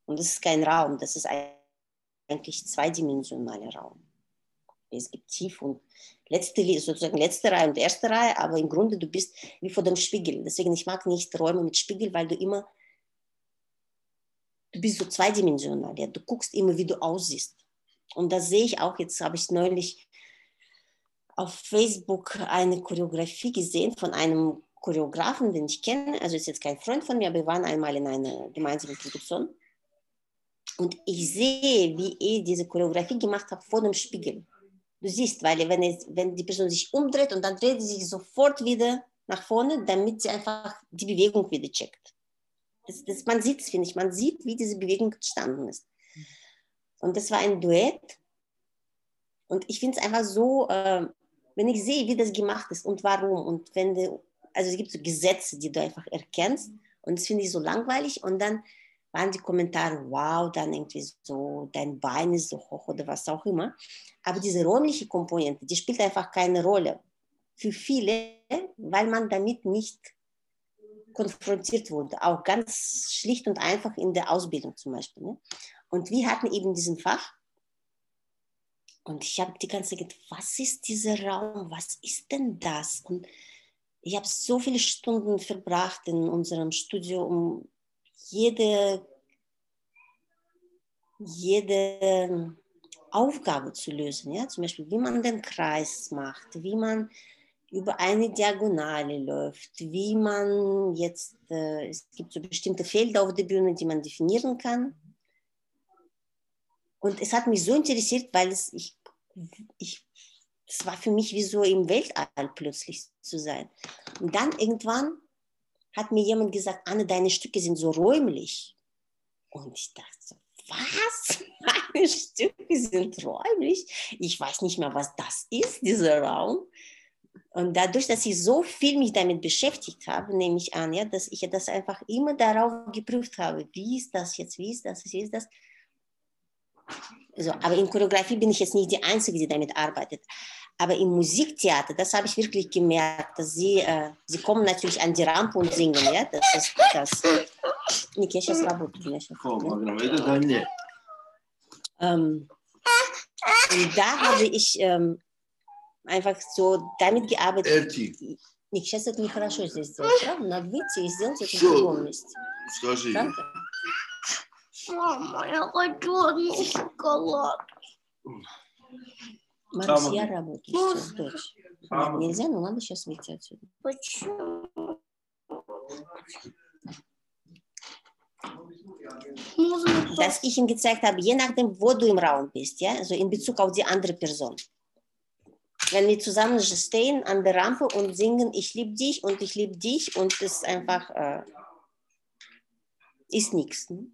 Und das ist kein Raum, das ist eigentlich zweidimensionaler Raum. Es gibt tief und letzte, sozusagen letzte Reihe und erste Reihe, aber im Grunde du bist wie vor dem Spiegel. Deswegen ich mag nicht Räume mit Spiegel, weil du immer, du bist so zweidimensional. Ja? Du guckst immer, wie du aussiehst. Und das sehe ich auch, jetzt habe ich neulich auf Facebook eine Choreografie gesehen von einem Choreografen, den ich kenne. Also ist jetzt kein Freund von mir, aber wir waren einmal in einer gemeinsamen Produktion. Und ich sehe, wie er diese Choreografie gemacht hat vor dem Spiegel. Du siehst, weil wenn, es, wenn die Person sich umdreht und dann dreht sie sich sofort wieder nach vorne, damit sie einfach die Bewegung wieder checkt. Das, das, man sieht es, finde ich. Man sieht, wie diese Bewegung entstanden ist. Und das war ein Duett. Und ich finde es einfach so, äh, wenn ich sehe, wie das gemacht ist und warum und wenn du, also es gibt so Gesetze, die du einfach erkennst und das finde ich so langweilig und dann waren die Kommentare, wow, dann irgendwie so, dein Bein ist so hoch oder was auch immer. Aber diese räumliche Komponente, die spielt einfach keine Rolle. Für viele, weil man damit nicht konfrontiert wurde, auch ganz schlicht und einfach in der Ausbildung zum Beispiel. Ne? Und wir hatten eben diesen Fach. Und ich habe die ganze Zeit gedacht, was ist dieser Raum? Was ist denn das? Und ich habe so viele Stunden verbracht in unserem Studio, um jede, jede Aufgabe zu lösen. Ja? Zum Beispiel, wie man den Kreis macht, wie man über eine Diagonale läuft, wie man jetzt, äh, es gibt so bestimmte Felder auf der Bühne, die man definieren kann. Und es hat mich so interessiert, weil es, ich, ich, es war für mich wie so im Weltall plötzlich zu sein. Und dann irgendwann hat mir jemand gesagt, Anne, deine Stücke sind so räumlich. Und ich dachte so, was? Meine Stücke sind räumlich? Ich weiß nicht mehr, was das ist, dieser Raum. Und dadurch, dass ich so viel mich damit beschäftigt habe, nehme ich an, ja, dass ich das einfach immer darauf geprüft habe, wie ist das jetzt, wie ist das, wie ist das. Also, aber in Choreografie bin ich jetzt nicht die Einzige, die damit arbeitet. Aber im Musiktheater, das habe ich wirklich gemerkt, dass sie, äh, sie kommen natürlich an die Rampe und singen, ja, das ist das. Ник, я сейчас работаю. Я сейчас, ne? ähm, und da habe ich ähm, einfach so damit gearbeitet. Ник, сейчас это нехорошо здесь сделать, правда? Надо выйти и сделать это в другом месте. Скажи. Правда? Мама, я хочу одну шоколад. Марус, Мама. я работаю сейчас, дочь. Нет, нельзя, но надо сейчас выйти отсюда. Почему? Можно Dass ich ihm gezeigt habe, je nachdem, wo du im Raum bist, ja, also in Bezug auf die andere Person. Wenn wir zusammen stehen an der Rampe und singen, ich liebe dich und ich liebe dich und das ist einfach, äh, ist nichts. Ne?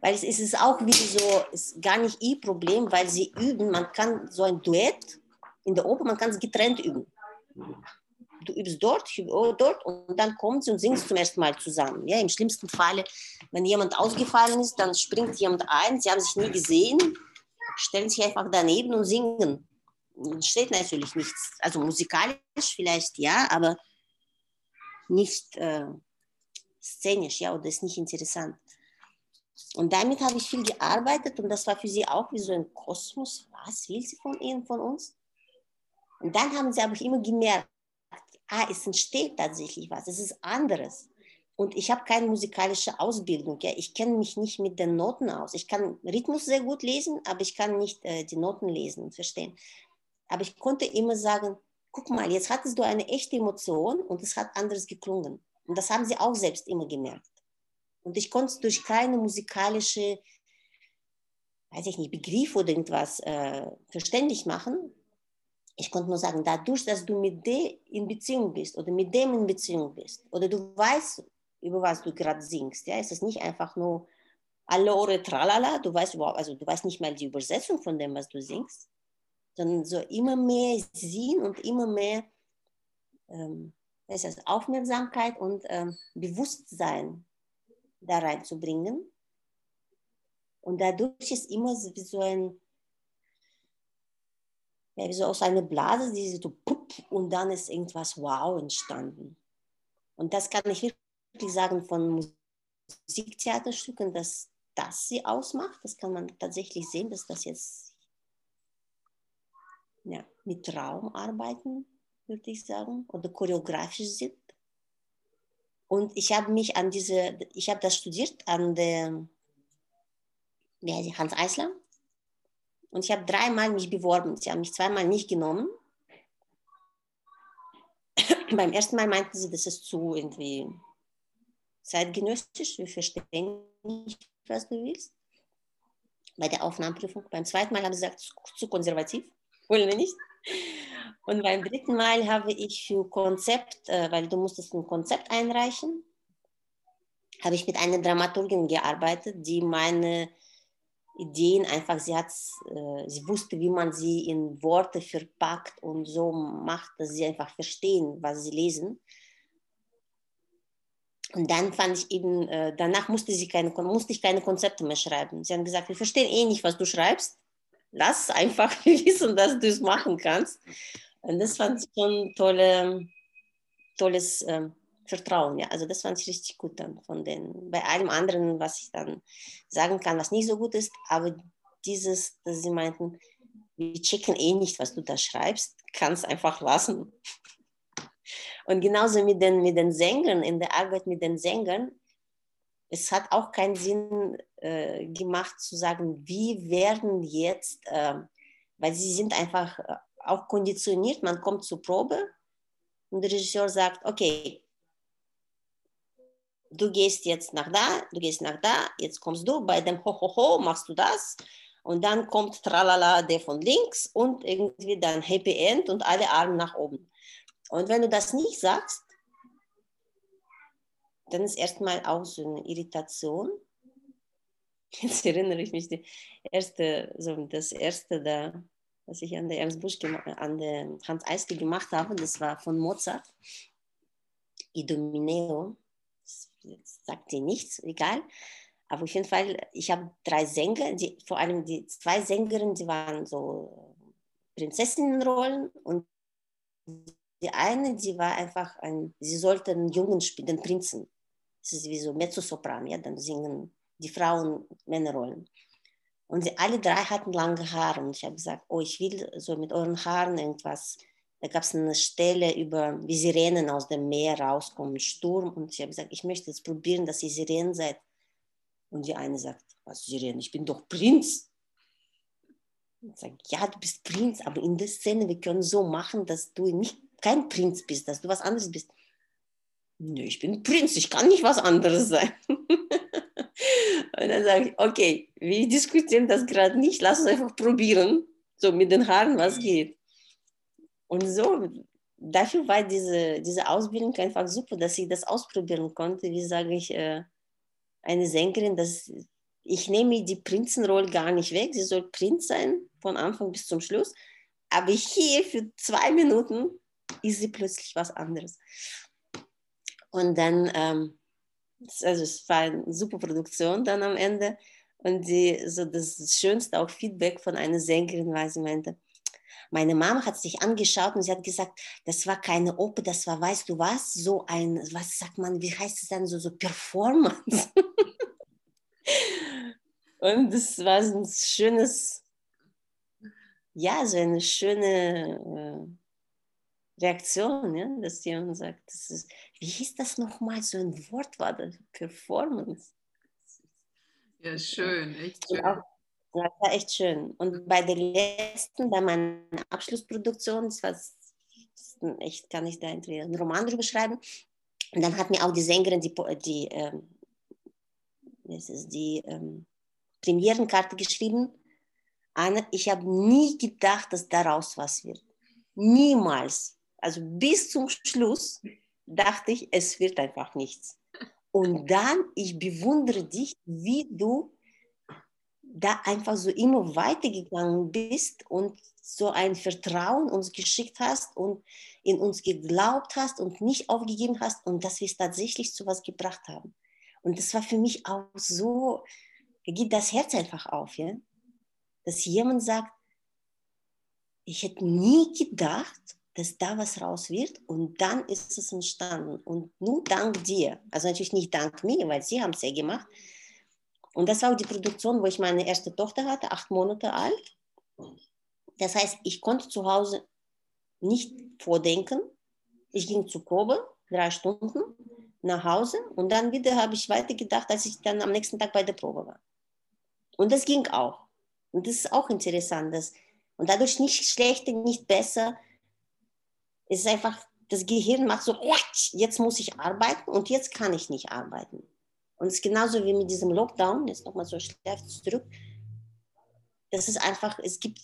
Weil es ist auch wie so, ist gar nicht ihr Problem, weil sie üben, man kann so ein Duett in der Oper, man kann es getrennt üben. Du übst dort, dort und dann kommt sie und singt zum ersten Mal zusammen. Ja, Im schlimmsten Falle, wenn jemand ausgefallen ist, dann springt jemand ein, sie haben sich nie gesehen, stellen sich einfach daneben und singen. Und steht natürlich nichts, also musikalisch vielleicht ja, aber nicht äh, szenisch, ja, oder ist nicht interessant. Und damit habe ich viel gearbeitet und das war für sie auch wie so ein Kosmos. Was will sie von ihnen, von uns? Und dann haben sie aber immer gemerkt, ah, es entsteht tatsächlich was, es ist anderes. Und ich habe keine musikalische Ausbildung. Ja? Ich kenne mich nicht mit den Noten aus. Ich kann Rhythmus sehr gut lesen, aber ich kann nicht äh, die Noten lesen und verstehen. Aber ich konnte immer sagen, guck mal, jetzt hattest du eine echte Emotion und es hat anders geklungen. Und das haben sie auch selbst immer gemerkt. Und ich konnte es durch keine musikalische, weiß ich nicht, Begriff oder irgendwas äh, verständlich machen. Ich konnte nur sagen, dadurch, dass du mit dem in Beziehung bist oder mit dem in Beziehung bist oder du weißt, über was du gerade singst, ja, ist es nicht einfach nur Allore, tralala, du weißt überhaupt, also du weißt nicht mal die Übersetzung von dem, was du singst, sondern so immer mehr Sinn und immer mehr ähm, das Aufmerksamkeit und ähm, Bewusstsein da reinzubringen. Und dadurch ist immer so ein, ja, wie so aus einer Blase, die so pup, und dann ist irgendwas wow entstanden. Und das kann ich wirklich sagen von Musiktheaterstücken, dass das sie ausmacht. Das kann man tatsächlich sehen, dass das jetzt ja, mit Raum arbeiten, würde ich sagen, oder choreografisch sind. Und ich habe mich an diese, ich habe das studiert an der, wie heißt die, Hans Eisler. Und ich habe dreimal mich beworben. Sie haben mich zweimal nicht genommen. Beim ersten Mal meinten sie, das ist zu irgendwie zeitgenössisch, wir verstehen nicht, was du willst. Bei der Aufnahmeprüfung. Beim zweiten Mal haben sie gesagt, zu, konservativ, wollen wir nicht. Und beim dritten Mal habe ich für Konzept, äh, weil du musstest ein Konzept einreichen, habe ich mit einer Dramaturgin gearbeitet, die meine Ideen einfach, sie, hat, äh, sie wusste, wie man sie in Worte verpackt und so macht, dass sie einfach verstehen, was sie lesen. Und dann fand ich eben, äh, danach musste, sie keine, musste ich keine Konzepte mehr schreiben. Sie haben gesagt, wir verstehen eh nicht, was du schreibst. Lass einfach, wissen, dass du es machen kannst. Und das fand ich schon tolle, tolles äh, Vertrauen. Ja. Also das fand ich richtig gut dann von den, bei allem anderen, was ich dann sagen kann, was nicht so gut ist. Aber dieses, dass sie meinten, wir checken eh nicht, was du da schreibst, kannst einfach lassen. Und genauso mit den, mit den Sängern, in der Arbeit mit den Sängern, es hat auch keinen Sinn äh, gemacht zu sagen, wie werden jetzt, äh, weil sie sind einfach äh, auch konditioniert, man kommt zur Probe und der Regisseur sagt, okay, du gehst jetzt nach da, du gehst nach da, jetzt kommst du, bei dem Ho-Ho-Ho machst du das und dann kommt Tralala der von links und irgendwie dann Happy End und alle Arme nach oben. Und wenn du das nicht sagst, dann ist erstmal auch so eine Irritation. Jetzt erinnere ich mich, die erste, so das erste, da, was ich an der Ernst Busch, an der Hans Eisel gemacht habe, das war von Mozart, Idomineo. Das sagt dir nichts, egal. Aber auf jeden Fall, ich habe drei Sänger, die, vor allem die zwei Sängerinnen, die waren so Prinzessinnenrollen und die eine, die war einfach ein, sie sollte einen Jungen spielen, den Prinzen. Das ist wie so Mezzosopran, ja, dann singen die Frauen Männerrollen. Und sie alle drei hatten lange Haare und ich habe gesagt, oh, ich will so mit euren Haaren irgendwas. Da gab es eine Stelle über, wie Sirenen aus dem Meer rauskommen, Sturm. Und ich habe gesagt, ich möchte jetzt probieren, dass ihr Sirenen seid. Und die eine sagt, was Sirenen, ich bin doch Prinz. Ich sage, ja, du bist Prinz, aber in der Szene, wir können so machen, dass du nicht kein Prinz bist, dass du was anderes bist. Nö, ich bin Prinz, ich kann nicht was anderes sein. und dann sage ich, okay, wir diskutieren das gerade nicht, lass uns einfach probieren, so mit den Haaren, was geht. Und so, dafür war diese, diese Ausbildung einfach super, dass ich das ausprobieren konnte. Wie sage ich, äh, eine Sängerin, dass ich nehme die Prinzenrolle gar nicht weg, sie soll Prinz sein, von Anfang bis zum Schluss. Aber hier für zwei Minuten ist sie plötzlich was anderes. Und dann, ähm, also es war eine super Produktion dann am Ende. Und die, so das schönste auch Feedback von einer Sängerin war, sie meinte, meine Mama hat sich angeschaut und sie hat gesagt, das war keine Oper, das war, weißt du was, so ein, was sagt man, wie heißt es dann, so, so Performance. und das war so ein schönes, ja, so eine schöne äh, Reaktion, ja, dass jemand sagt, das ist, wie hieß das nochmal, so ein Wort war das, Performance. Ja, schön, echt schön. Auch, ja, das war echt schön. Und bei der letzten, bei meiner Abschlussproduktion, das war echt, kann ich da einen Roman drüber schreiben. Und dann hat mir auch die Sängerin die, die, ähm, ist die ähm, Premierenkarte geschrieben. Anna, ich habe nie gedacht, dass daraus was wird. Niemals also bis zum Schluss dachte ich, es wird einfach nichts. Und dann, ich bewundere dich, wie du da einfach so immer weitergegangen bist und so ein Vertrauen uns geschickt hast und in uns geglaubt hast und nicht aufgegeben hast und dass wir es tatsächlich zu was gebracht haben. Und das war für mich auch so, da geht das Herz einfach auf, ja? dass jemand sagt, ich hätte nie gedacht dass da was raus wird und dann ist es entstanden. Und nur dank dir, also natürlich nicht dank mir, weil sie haben es ja gemacht. Und das war auch die Produktion, wo ich meine erste Tochter hatte, acht Monate alt. Das heißt, ich konnte zu Hause nicht vordenken. Ich ging zur Probe, drei Stunden nach Hause und dann wieder habe ich weitergedacht, als ich dann am nächsten Tag bei der Probe war. Und das ging auch. Und das ist auch interessant. Dass, und dadurch nicht schlechter, nicht besser, es ist einfach, das Gehirn macht so, jetzt muss ich arbeiten und jetzt kann ich nicht arbeiten. Und es ist genauso wie mit diesem Lockdown, jetzt nochmal so schlecht zurück. Das ist einfach, es gibt,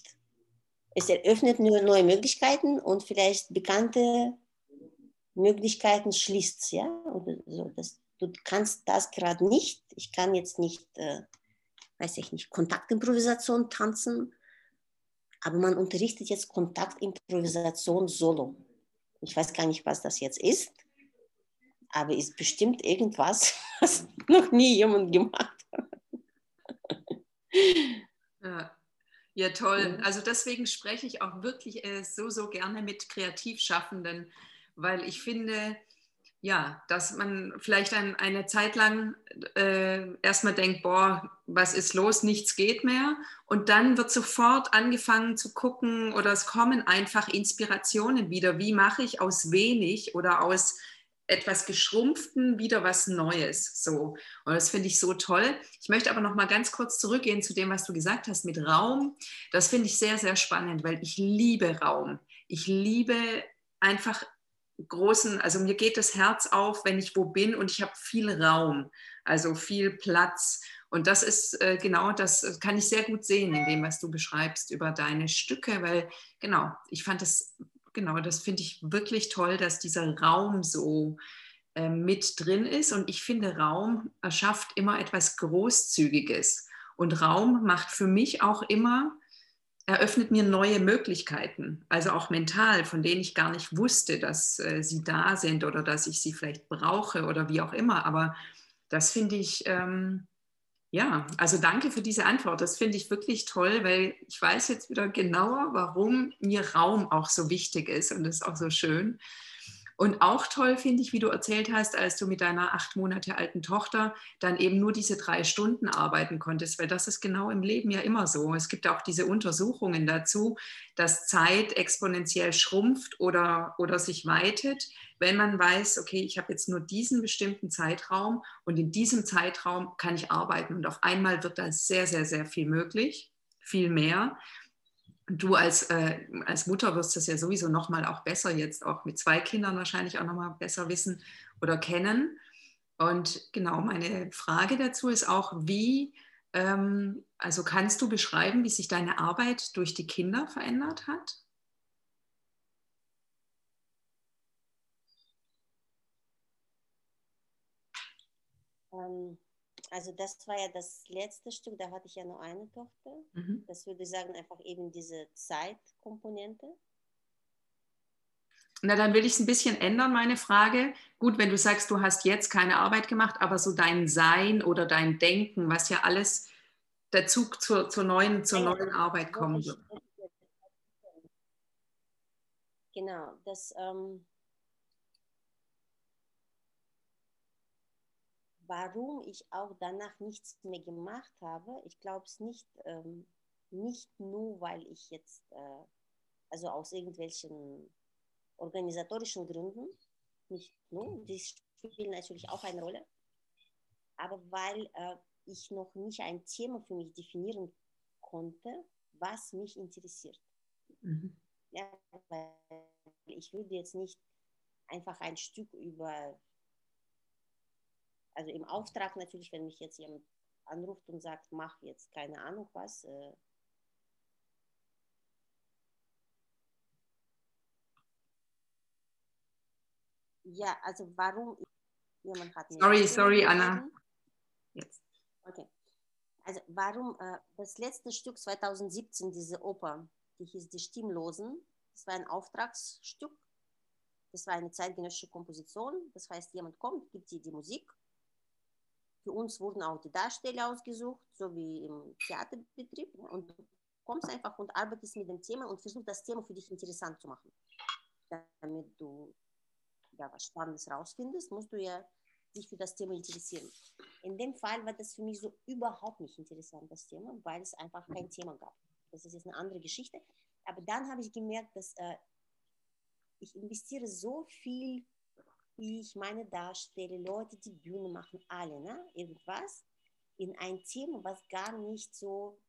es eröffnet nur neue Möglichkeiten und vielleicht bekannte Möglichkeiten schließt, ja, so. Du kannst das gerade nicht. Ich kann jetzt nicht äh, weiß ich nicht, Kontaktimprovisation tanzen, aber man unterrichtet jetzt Kontaktimprovisation solo. Ich weiß gar nicht, was das jetzt ist, aber ist bestimmt irgendwas, was noch nie jemand gemacht hat. Ja. ja, toll. Also deswegen spreche ich auch wirklich äh, so, so gerne mit Kreativschaffenden, weil ich finde, ja, dass man vielleicht ein, eine Zeit lang äh, erstmal denkt, boah, was ist los, nichts geht mehr. Und dann wird sofort angefangen zu gucken oder es kommen einfach Inspirationen wieder. Wie mache ich aus wenig oder aus etwas Geschrumpften wieder was Neues. So. Und das finde ich so toll. Ich möchte aber noch mal ganz kurz zurückgehen zu dem, was du gesagt hast mit Raum. Das finde ich sehr, sehr spannend, weil ich liebe Raum. Ich liebe einfach großen, also mir geht das Herz auf, wenn ich wo bin und ich habe viel Raum, also viel Platz. Und das ist äh, genau, das kann ich sehr gut sehen in dem, was du beschreibst über deine Stücke, weil genau, ich fand das, genau, das finde ich wirklich toll, dass dieser Raum so äh, mit drin ist. Und ich finde, Raum erschafft immer etwas Großzügiges. Und Raum macht für mich auch immer eröffnet mir neue Möglichkeiten, also auch mental, von denen ich gar nicht wusste, dass äh, sie da sind oder dass ich sie vielleicht brauche oder wie auch immer. Aber das finde ich, ähm, ja, also danke für diese Antwort. Das finde ich wirklich toll, weil ich weiß jetzt wieder genauer, warum mir Raum auch so wichtig ist und das ist auch so schön. Und auch toll finde ich, wie du erzählt hast, als du mit deiner acht Monate alten Tochter dann eben nur diese drei Stunden arbeiten konntest, weil das ist genau im Leben ja immer so. Es gibt auch diese Untersuchungen dazu, dass Zeit exponentiell schrumpft oder, oder sich weitet, wenn man weiß, okay, ich habe jetzt nur diesen bestimmten Zeitraum und in diesem Zeitraum kann ich arbeiten und auf einmal wird da sehr, sehr, sehr viel möglich, viel mehr du als, äh, als Mutter wirst das ja sowieso nochmal auch besser jetzt, auch mit zwei Kindern wahrscheinlich auch nochmal besser wissen oder kennen. Und genau, meine Frage dazu ist auch, wie, ähm, also kannst du beschreiben, wie sich deine Arbeit durch die Kinder verändert hat? Ähm, also das war ja das letzte Stück, da hatte ich ja nur eine Tochter. Mhm. Das würde ich sagen, einfach eben diese Zeitkomponente. Na, dann will ich es ein bisschen ändern, meine Frage. Gut, wenn du sagst, du hast jetzt keine Arbeit gemacht, aber so dein Sein oder dein Denken, was ja alles dazu zur, zur, neuen, zur neuen Arbeit kommen wird. Genau, das, ähm, warum ich auch danach nichts mehr gemacht habe, ich glaube es nicht, ähm, nicht nur, weil ich jetzt, äh, also aus irgendwelchen organisatorischen Gründen, nicht nur, die spielen natürlich auch eine Rolle, aber weil äh, ich noch nicht ein Thema für mich definieren konnte, was mich interessiert. Mhm. Ja, weil ich würde jetzt nicht einfach ein Stück über also im Auftrag natürlich, wenn mich jetzt jemand anruft und sagt, mach jetzt keine Ahnung was. Äh, ja, also warum jemand hat Sorry, sorry, Anna. Jetzt. Okay. Also warum äh, das letzte Stück 2017, diese Oper, die hieß Die Stimmlosen, das war ein Auftragsstück. Das war eine zeitgenössische Komposition. Das heißt, jemand kommt, gibt dir die Musik für uns wurden auch die Darsteller ausgesucht, so wie im Theaterbetrieb. Und du kommst einfach und arbeitest mit dem Thema und versuchst das Thema für dich interessant zu machen. Damit du ja, was Spannendes rausfindest, musst du ja dich für das Thema interessieren. In dem Fall war das für mich so überhaupt nicht interessant, das Thema, weil es einfach kein Thema gab. Das ist jetzt eine andere Geschichte. Aber dann habe ich gemerkt, dass äh, ich investiere so viel ich meine darstelle, Leute, die Bühne machen, alle, ne? irgendwas, in ein Thema, was gar nicht so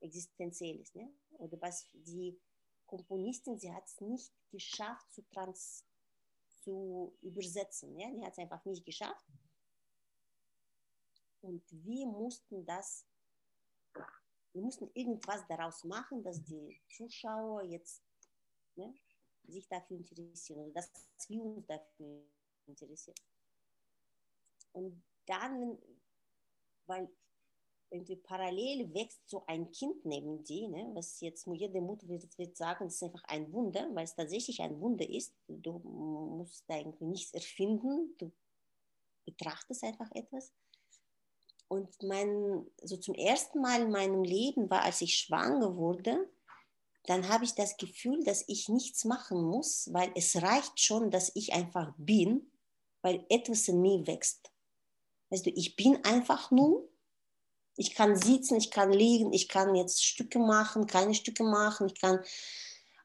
existenziell ist. Ne? Oder was die Komponistin, sie hat es nicht geschafft zu, trans, zu übersetzen. Ne? Die hat es einfach nicht geschafft. Und wir mussten das, wir mussten irgendwas daraus machen, dass die Zuschauer jetzt ne, sich dafür interessieren oder dass wir uns dafür interessieren. Und dann, weil irgendwie parallel wächst so ein Kind neben dir, ne? was jetzt jede Mutter wird, wird sagen, das ist einfach ein Wunder, weil es tatsächlich ein Wunder ist. Du musst da irgendwie nichts erfinden, du betrachtest einfach etwas. Und mein, so zum ersten Mal in meinem Leben war, als ich schwanger wurde, dann habe ich das Gefühl, dass ich nichts machen muss, weil es reicht schon, dass ich einfach bin, weil etwas in mir wächst. Weißt du, ich bin einfach nur, ich kann sitzen, ich kann liegen, ich kann jetzt Stücke machen, keine Stücke machen, ich kann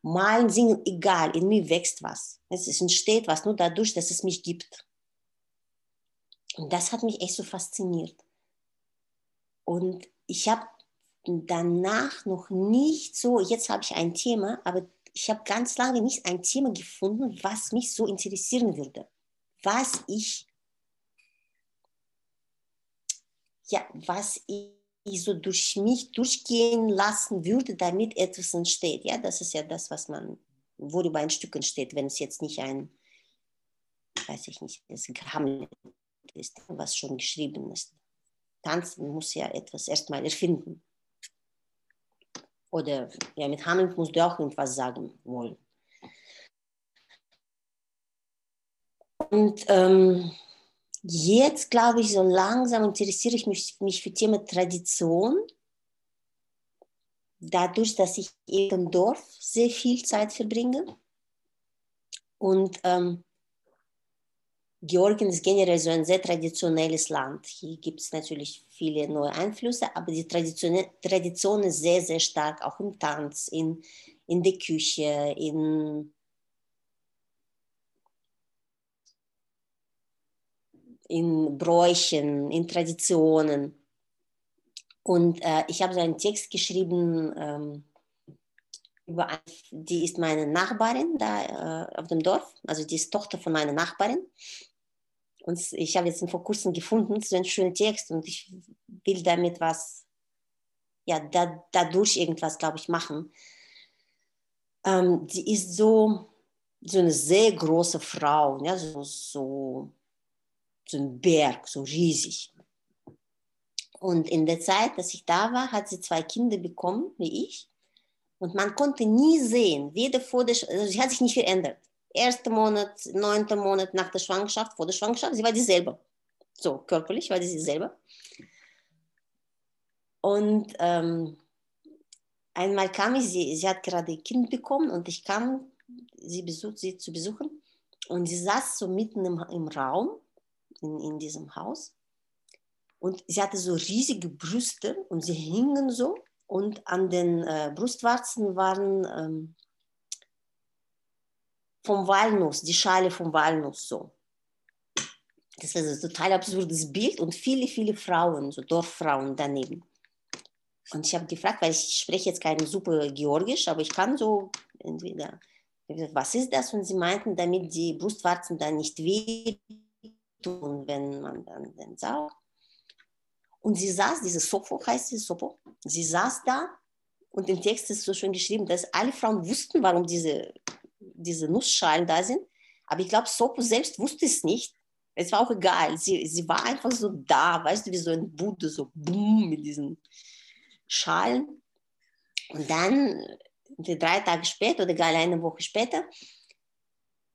malen, singen, egal, in mir wächst was. Es entsteht was, nur dadurch, dass es mich gibt. Und das hat mich echt so fasziniert. Und ich habe danach noch nicht so, jetzt habe ich ein Thema, aber ich habe ganz lange nicht ein Thema gefunden, was mich so interessieren würde. Was ich, ja, was ich so durch mich durchgehen lassen würde, damit etwas entsteht. Ja, das ist ja das, was man, worüber ein Stück entsteht, wenn es jetzt nicht ein, weiß ich nicht, das Hamlet ist, was schon geschrieben ist. Tanzen muss ja etwas erstmal erfinden. Oder ja, mit Hamlet musst du auch irgendwas sagen wollen. Und ähm, jetzt glaube ich, so langsam interessiere ich mich, mich für Thema Tradition. Dadurch, dass ich im Dorf sehr viel Zeit verbringe. Und ähm, Georgien ist generell so ein sehr traditionelles Land. Hier gibt es natürlich viele neue Einflüsse, aber die Tradition, Tradition ist sehr, sehr stark, auch im Tanz, in, in der Küche, in, in Bräuchen, in Traditionen. Und äh, ich habe so einen Text geschrieben, ähm, die ist meine Nachbarin da äh, auf dem Dorf, also die ist Tochter von meiner Nachbarin. Und ich habe jetzt vor kurzem gefunden, so einen schönen Text und ich will damit was, ja, da, dadurch irgendwas, glaube ich, machen. Ähm, die ist so, so eine sehr große Frau, ja, so, so, so ein Berg, so riesig. Und in der Zeit, dass ich da war, hat sie zwei Kinder bekommen, wie ich. Und man konnte nie sehen, weder vor der, also sie hat sich nicht verändert erster Monat, neunter Monat nach der Schwangerschaft, vor der Schwangerschaft, sie war dieselbe. So, körperlich war sie dieselbe. Und ähm, einmal kam ich, sie, sie hat gerade ein Kind bekommen und ich kam, sie, besucht, sie zu besuchen und sie saß so mitten im, im Raum, in, in diesem Haus und sie hatte so riesige Brüste und sie hingen so und an den äh, Brustwarzen waren ähm, vom Walnuss, die Schale vom Walnuss so. Das ist ein total absurdes Bild und viele, viele Frauen, so Dorffrauen daneben. Und ich habe gefragt, weil ich spreche jetzt kein super Georgisch, aber ich kann so entweder, was ist das? Und sie meinten, damit die Brustwarzen dann nicht wehtun, wenn man dann den saugt. Und sie saß, diese Sopo heißt sie, Sopo, sie saß da und im Text ist so schön geschrieben, dass alle Frauen wussten, warum diese diese Nussschalen da sind. Aber ich glaube, Soko selbst wusste es nicht. Es war auch egal. Sie, sie war einfach so da, weißt du, wie so ein Bude, so boom mit diesen Schalen. Und dann, drei Tage später oder gar eine Woche später,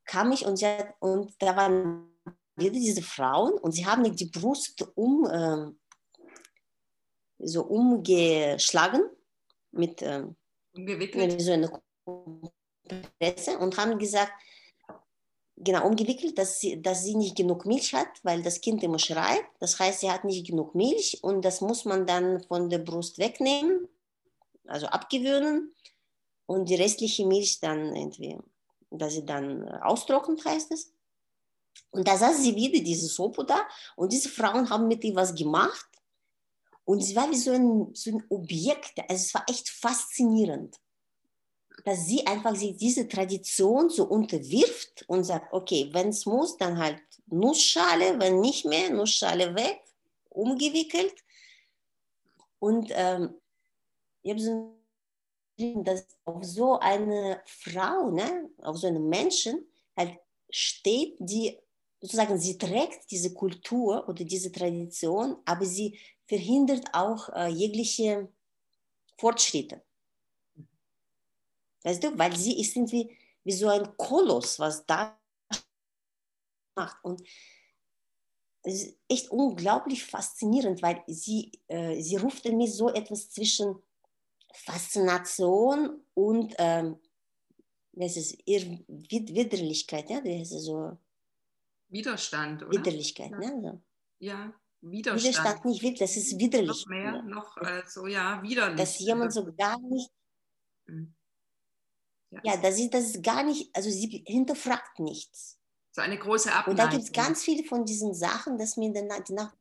kam ich und, sie hat, und da waren wieder diese Frauen und sie haben die Brust um, äh, so umgeschlagen mit, äh, mit so einer Presse und haben gesagt, genau umgewickelt, dass sie, dass sie nicht genug Milch hat, weil das Kind immer schreit. Das heißt, sie hat nicht genug Milch und das muss man dann von der Brust wegnehmen, also abgewöhnen und die restliche Milch dann irgendwie, dass sie dann austrocknet, heißt es. Und da saß sie wieder, diese Sopo da, und diese Frauen haben mit ihr was gemacht. Und sie war wie so ein, so ein Objekt, also es war echt faszinierend dass sie einfach sich diese Tradition so unterwirft und sagt, okay, wenn es muss, dann halt Nussschale, wenn nicht mehr, Nussschale weg, umgewickelt. Und ähm, ich habe so dass auf so eine Frau, ne, auf so einen Menschen halt steht, die sozusagen, sie trägt diese Kultur oder diese Tradition, aber sie verhindert auch äh, jegliche Fortschritte. Weißt du, weil sie ist irgendwie wie so ein Koloss, was da macht. Und es ist echt unglaublich faszinierend, weil sie, äh, sie ruft in mir so etwas zwischen Faszination und ähm, das ist ihr Widerlichkeit, ja, das ist so Widerstand, oder? Widerlichkeit, ja. ne? So. Ja, Widerstand. Widerstand nicht wirklich, das ist widerlich. Noch mehr, noch äh, so, ja, widerlich. Dass jemand so gar nicht, Mhm. Ja, ja, das ist, das ist gar nicht, also sie hinterfragt nichts. so eine große Und da Abneigung. gibt es ganz viele von diesen Sachen, dass mir dann die Nacht,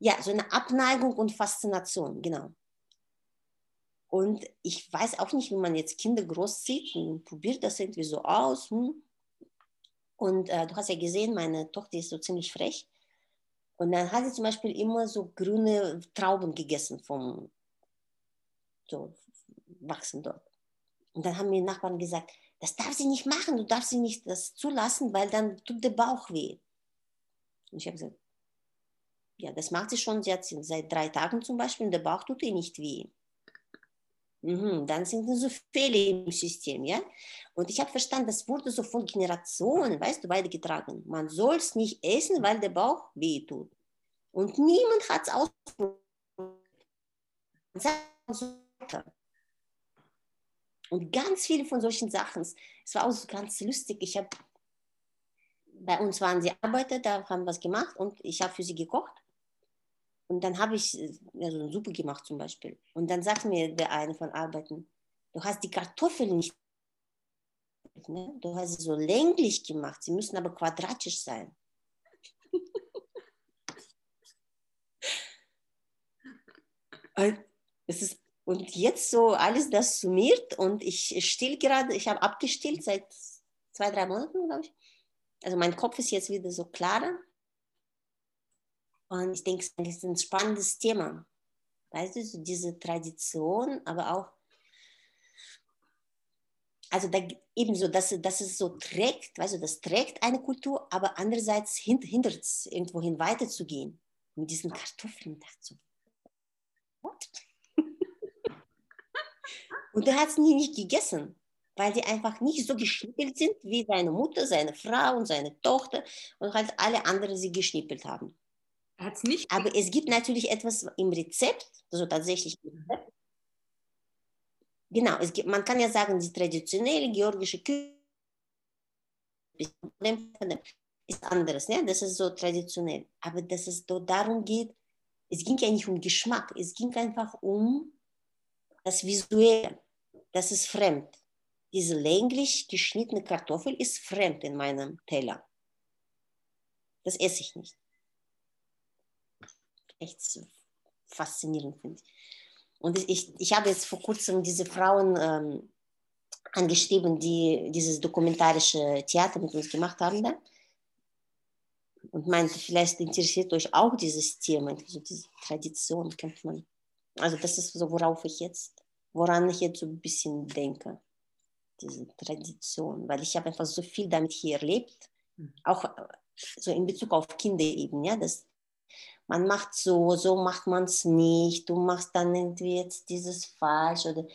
ja, so eine Abneigung und Faszination, genau. Und ich weiß auch nicht, wie man jetzt Kinder großzieht und probiert das irgendwie so aus. Hm. Und äh, du hast ja gesehen, meine Tochter ist so ziemlich frech. Und dann hat sie zum Beispiel immer so grüne Trauben gegessen vom so wachsen dort. Und dann haben mir Nachbarn gesagt, das darf sie nicht machen, du darfst sie nicht das zulassen, weil dann tut der Bauch weh. Und ich habe gesagt, ja, das macht sie schon jetzt seit drei Tagen zum Beispiel und der Bauch tut ihr nicht weh. Dann sind so Fehler im System, ja. Und ich habe verstanden, das wurde so von Generationen, weißt du, weitergetragen. Man soll es nicht essen, weil der Bauch weh tut. Und niemand hat es ausprobiert. Und ganz viele von solchen Sachen. Es war auch so ganz lustig. Ich habe bei uns waren sie Arbeiter, da haben was gemacht und ich habe für sie gekocht. Und dann habe ich äh, ja, so eine Suppe gemacht zum Beispiel. Und dann sagt mir der eine von Arbeiten, du hast die Kartoffeln nicht, ne? du hast sie so länglich gemacht, sie müssen aber quadratisch sein. Es ist und jetzt so alles das summiert und ich still gerade, ich habe abgestillt seit zwei, drei Monaten, glaube ich. Also mein Kopf ist jetzt wieder so klarer. Und ich denke, es ist ein spannendes Thema. Weißt du, so diese Tradition, aber auch, also da, ebenso, dass, dass es so trägt, weißt du, das trägt eine Kultur, aber andererseits hindert es, irgendwohin weiterzugehen. Mit diesen Kartoffeln so, what? Und er hat es nie nicht gegessen, weil die einfach nicht so geschnippelt sind, wie seine Mutter, seine Frau und seine Tochter und halt alle anderen sie geschnippelt haben. Er hat's nicht. Aber es gibt natürlich etwas im Rezept, also tatsächlich im Rezept. Genau, es gibt, man kann ja sagen, die traditionelle georgische Küche ist anderes, ne? das ist so traditionell. Aber dass es so darum geht, es ging ja nicht um Geschmack, es ging einfach um das Visuelle das ist fremd. Diese länglich geschnittene Kartoffel ist fremd in meinem Teller. Das esse ich nicht. Echt faszinierend finde ich. Und ich, ich habe jetzt vor kurzem diese Frauen ähm, angeschrieben, die dieses dokumentarische Theater mit uns gemacht haben. Da. Und meinte, vielleicht interessiert euch auch dieses Thema, also diese Tradition, kennt man. Also das ist so, worauf ich jetzt woran ich jetzt so ein bisschen denke, diese Tradition, weil ich habe einfach so viel damit hier erlebt, mhm. auch äh, so in Bezug auf Kinder eben, ja, das, man macht so, so macht man es nicht, du machst dann irgendwie jetzt dieses falsch oder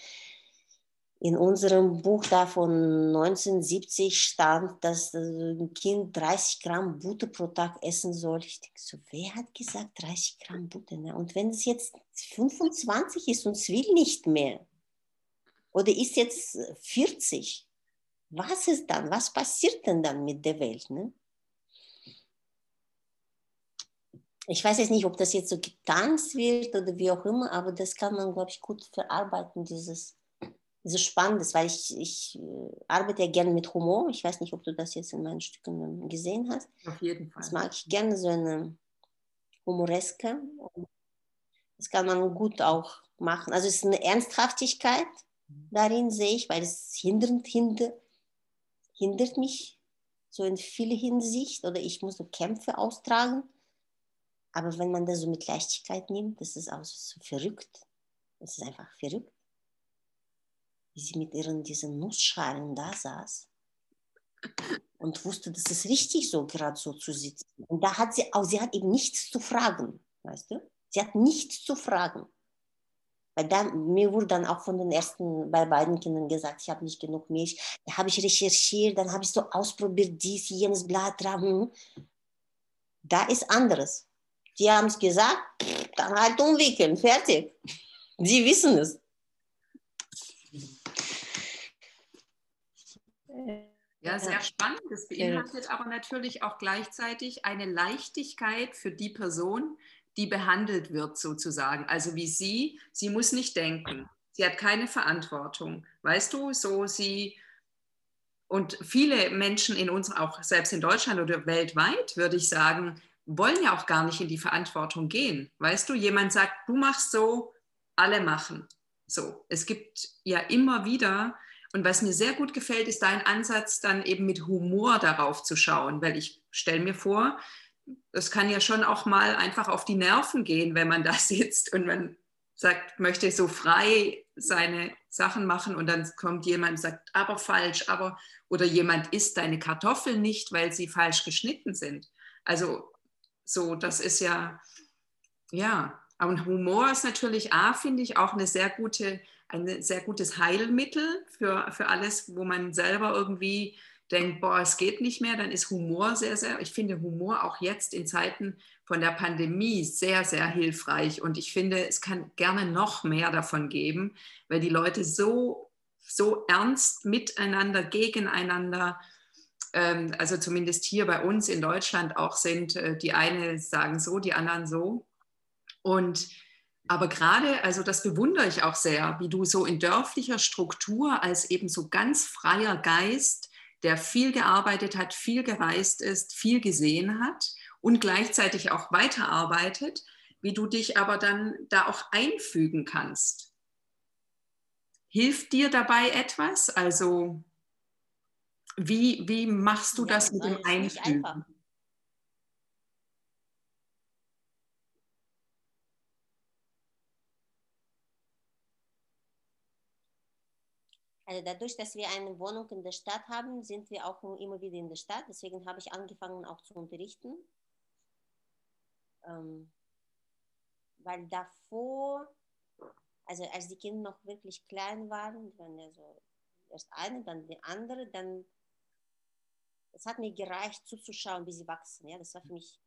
in unserem Buch da von 1970 stand, dass ein Kind 30 Gramm Butter pro Tag essen soll. Ich denke so, wer hat gesagt 30 Gramm Butter? Ne? Und wenn es jetzt 25 ist und es will nicht mehr oder ist jetzt 40, was ist dann? Was passiert denn dann mit der Welt? Ne? Ich weiß jetzt nicht, ob das jetzt so getanzt wird oder wie auch immer, aber das kann man, glaube ich, gut verarbeiten, dieses so spannend ist, weil ich, ich äh, arbeite ja gerne mit Humor. Ich weiß nicht, ob du das jetzt in meinen Stücken gesehen hast. Auf jeden Fall. Das mag ich gerne, so eine humoreske. Das kann man gut auch machen. Also es ist eine Ernsthaftigkeit darin, sehe ich, weil es hindert, hindert, hindert mich so in viele Hinsicht oder ich muss so Kämpfe austragen. Aber wenn man das so mit Leichtigkeit nimmt, das ist auch so verrückt. Das ist einfach verrückt wie sie mit ihren diesen Nussschalen da saß und wusste, das ist richtig so, gerade so zu sitzen. Und da hat sie auch, sie hat eben nichts zu fragen. weißt du? Sie hat nichts zu fragen. Weil dann, mir wurde dann auch von den ersten, bei beiden Kindern gesagt, ich habe nicht genug Milch. Da habe ich recherchiert, dann habe ich so ausprobiert, dies, jenes, Blatt, hm. Da ist anderes. Die haben es gesagt, dann halt umwickeln, fertig. Die wissen es. Ja, sehr spannend. Das beinhaltet aber natürlich auch gleichzeitig eine Leichtigkeit für die Person, die behandelt wird sozusagen. Also wie sie, sie muss nicht denken. Sie hat keine Verantwortung. Weißt du, so sie und viele Menschen in uns, auch selbst in Deutschland oder weltweit, würde ich sagen, wollen ja auch gar nicht in die Verantwortung gehen. Weißt du, jemand sagt, du machst so, alle machen. So, es gibt ja immer wieder und was mir sehr gut gefällt, ist dein Ansatz, dann eben mit Humor darauf zu schauen, weil ich stelle mir vor, es kann ja schon auch mal einfach auf die Nerven gehen, wenn man da sitzt und man sagt, möchte so frei seine Sachen machen und dann kommt jemand und sagt, aber falsch, aber oder jemand isst deine Kartoffeln nicht, weil sie falsch geschnitten sind. Also so, das ist ja, ja, und Humor ist natürlich A, finde ich, auch eine sehr gute ein sehr gutes Heilmittel für, für alles, wo man selber irgendwie denkt, boah, es geht nicht mehr, dann ist Humor sehr, sehr, ich finde Humor auch jetzt in Zeiten von der Pandemie sehr, sehr hilfreich. Und ich finde, es kann gerne noch mehr davon geben, weil die Leute so, so ernst miteinander, gegeneinander, ähm, also zumindest hier bei uns in Deutschland auch sind, äh, die eine sagen so, die anderen so. Und aber gerade, also das bewundere ich auch sehr, wie du so in dörflicher Struktur als eben so ganz freier Geist, der viel gearbeitet hat, viel gereist ist, viel gesehen hat und gleichzeitig auch weiterarbeitet, wie du dich aber dann da auch einfügen kannst. Hilft dir dabei etwas? Also wie, wie machst du ja, das mit dem Einfügen? Also dadurch, dass wir eine Wohnung in der Stadt haben, sind wir auch immer wieder in der Stadt. Deswegen habe ich angefangen auch zu unterrichten. Ähm, weil davor, also als die Kinder noch wirklich klein waren, wenn ja so erst eine, dann die andere, dann es hat mir gereicht zuzuschauen, wie sie wachsen. Ja, das war für mich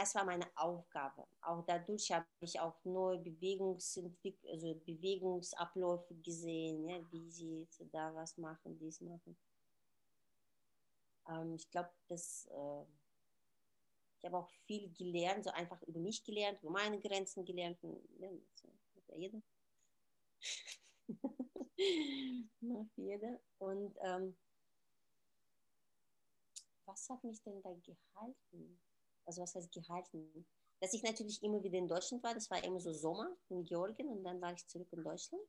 das war meine Aufgabe. Auch dadurch habe ich auch neue Bewegungsentwick also Bewegungsabläufe gesehen, ja, wie sie da was machen, dies machen. Ähm, ich glaube, dass äh, ich habe auch viel gelernt, so einfach über mich gelernt, über meine Grenzen gelernt. Ja, das hat ja jeder. Macht jeder. Und ähm, was hat mich denn da gehalten? also was heißt gehalten? Dass ich natürlich immer wieder in Deutschland war, das war immer so Sommer in Georgien und dann war ich zurück in Deutschland.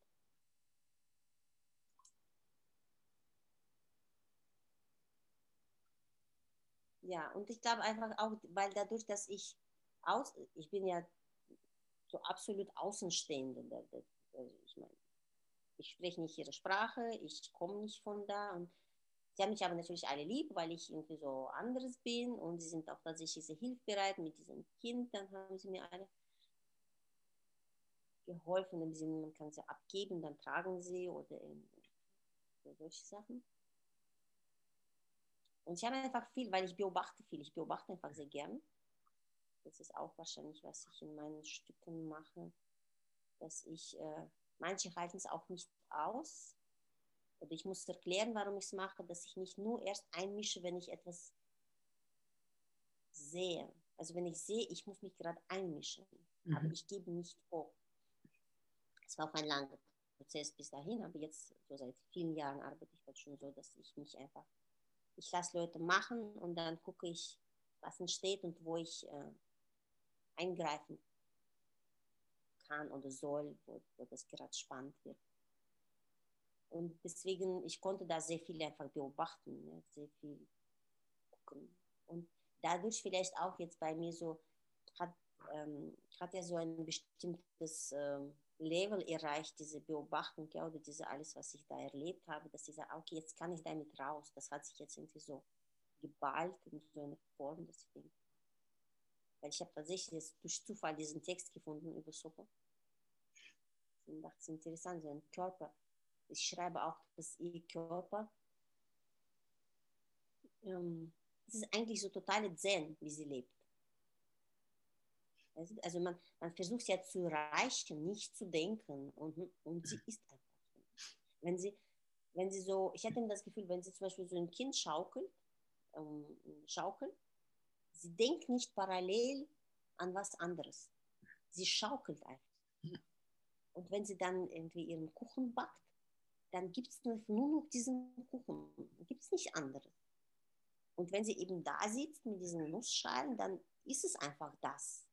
Ja, und ich glaube einfach auch, weil dadurch, dass ich aus, ich bin ja so absolut Außenstehende, also ich meine, ich spreche nicht ihre Sprache, ich komme nicht von da und Sie haben mich aber natürlich alle lieb, weil ich irgendwie so anderes bin und sie sind auch tatsächlich sehr hilfsbereit mit diesem Kind. Dann haben sie mir alle geholfen, im Sinne, man kann sie abgeben, dann tragen sie oder, oder solche Sachen. Und ich habe einfach viel, weil ich beobachte viel, ich beobachte einfach sehr gern. Das ist auch wahrscheinlich, was ich in meinen Stücken mache, dass ich, äh, manche halten es auch nicht aus, oder ich muss erklären, warum ich es mache, dass ich mich nur erst einmische, wenn ich etwas sehe. Also wenn ich sehe, ich muss mich gerade einmischen, mhm. aber ich gebe nicht vor. Es war auch ein langer Prozess bis dahin, aber jetzt, so seit vielen Jahren arbeite ich halt schon so, dass ich mich einfach, ich lasse Leute machen und dann gucke ich, was entsteht und wo ich äh, eingreifen kann oder soll, wo, wo das gerade spannend wird. Und deswegen, ich konnte da sehr viel einfach beobachten, ja, sehr viel gucken. Und dadurch vielleicht auch jetzt bei mir so, hat, ähm, hat er so ein bestimmtes ähm, Level erreicht, diese Beobachtung, ja, oder diese alles, was ich da erlebt habe, dass ich sage, okay, jetzt kann ich damit raus. Das hat sich jetzt irgendwie so geballt in so einer Form, ich denke, weil ich habe tatsächlich jetzt durch Zufall diesen Text gefunden über Suppe. Und dachte, es ist interessant, so ein Körper. Ich schreibe auch, dass ihr Körper, ähm, das ist eigentlich so totale Zen, wie sie lebt. Also man, man versucht ja zu erreichen, nicht zu denken und, und sie ist einfach. Wenn sie, wenn sie so, ich hatte das Gefühl, wenn sie zum Beispiel so ein Kind schaukelt, ähm, schaukelt, sie denkt nicht parallel an was anderes. Sie schaukelt einfach. Und wenn sie dann irgendwie ihren Kuchen backt, dann gibt es nur, noch diesen Kuchen. Gibt es nicht anderes. Und wenn sie eben da sitzt mit diesen Nussschalen, dann ist es einfach das.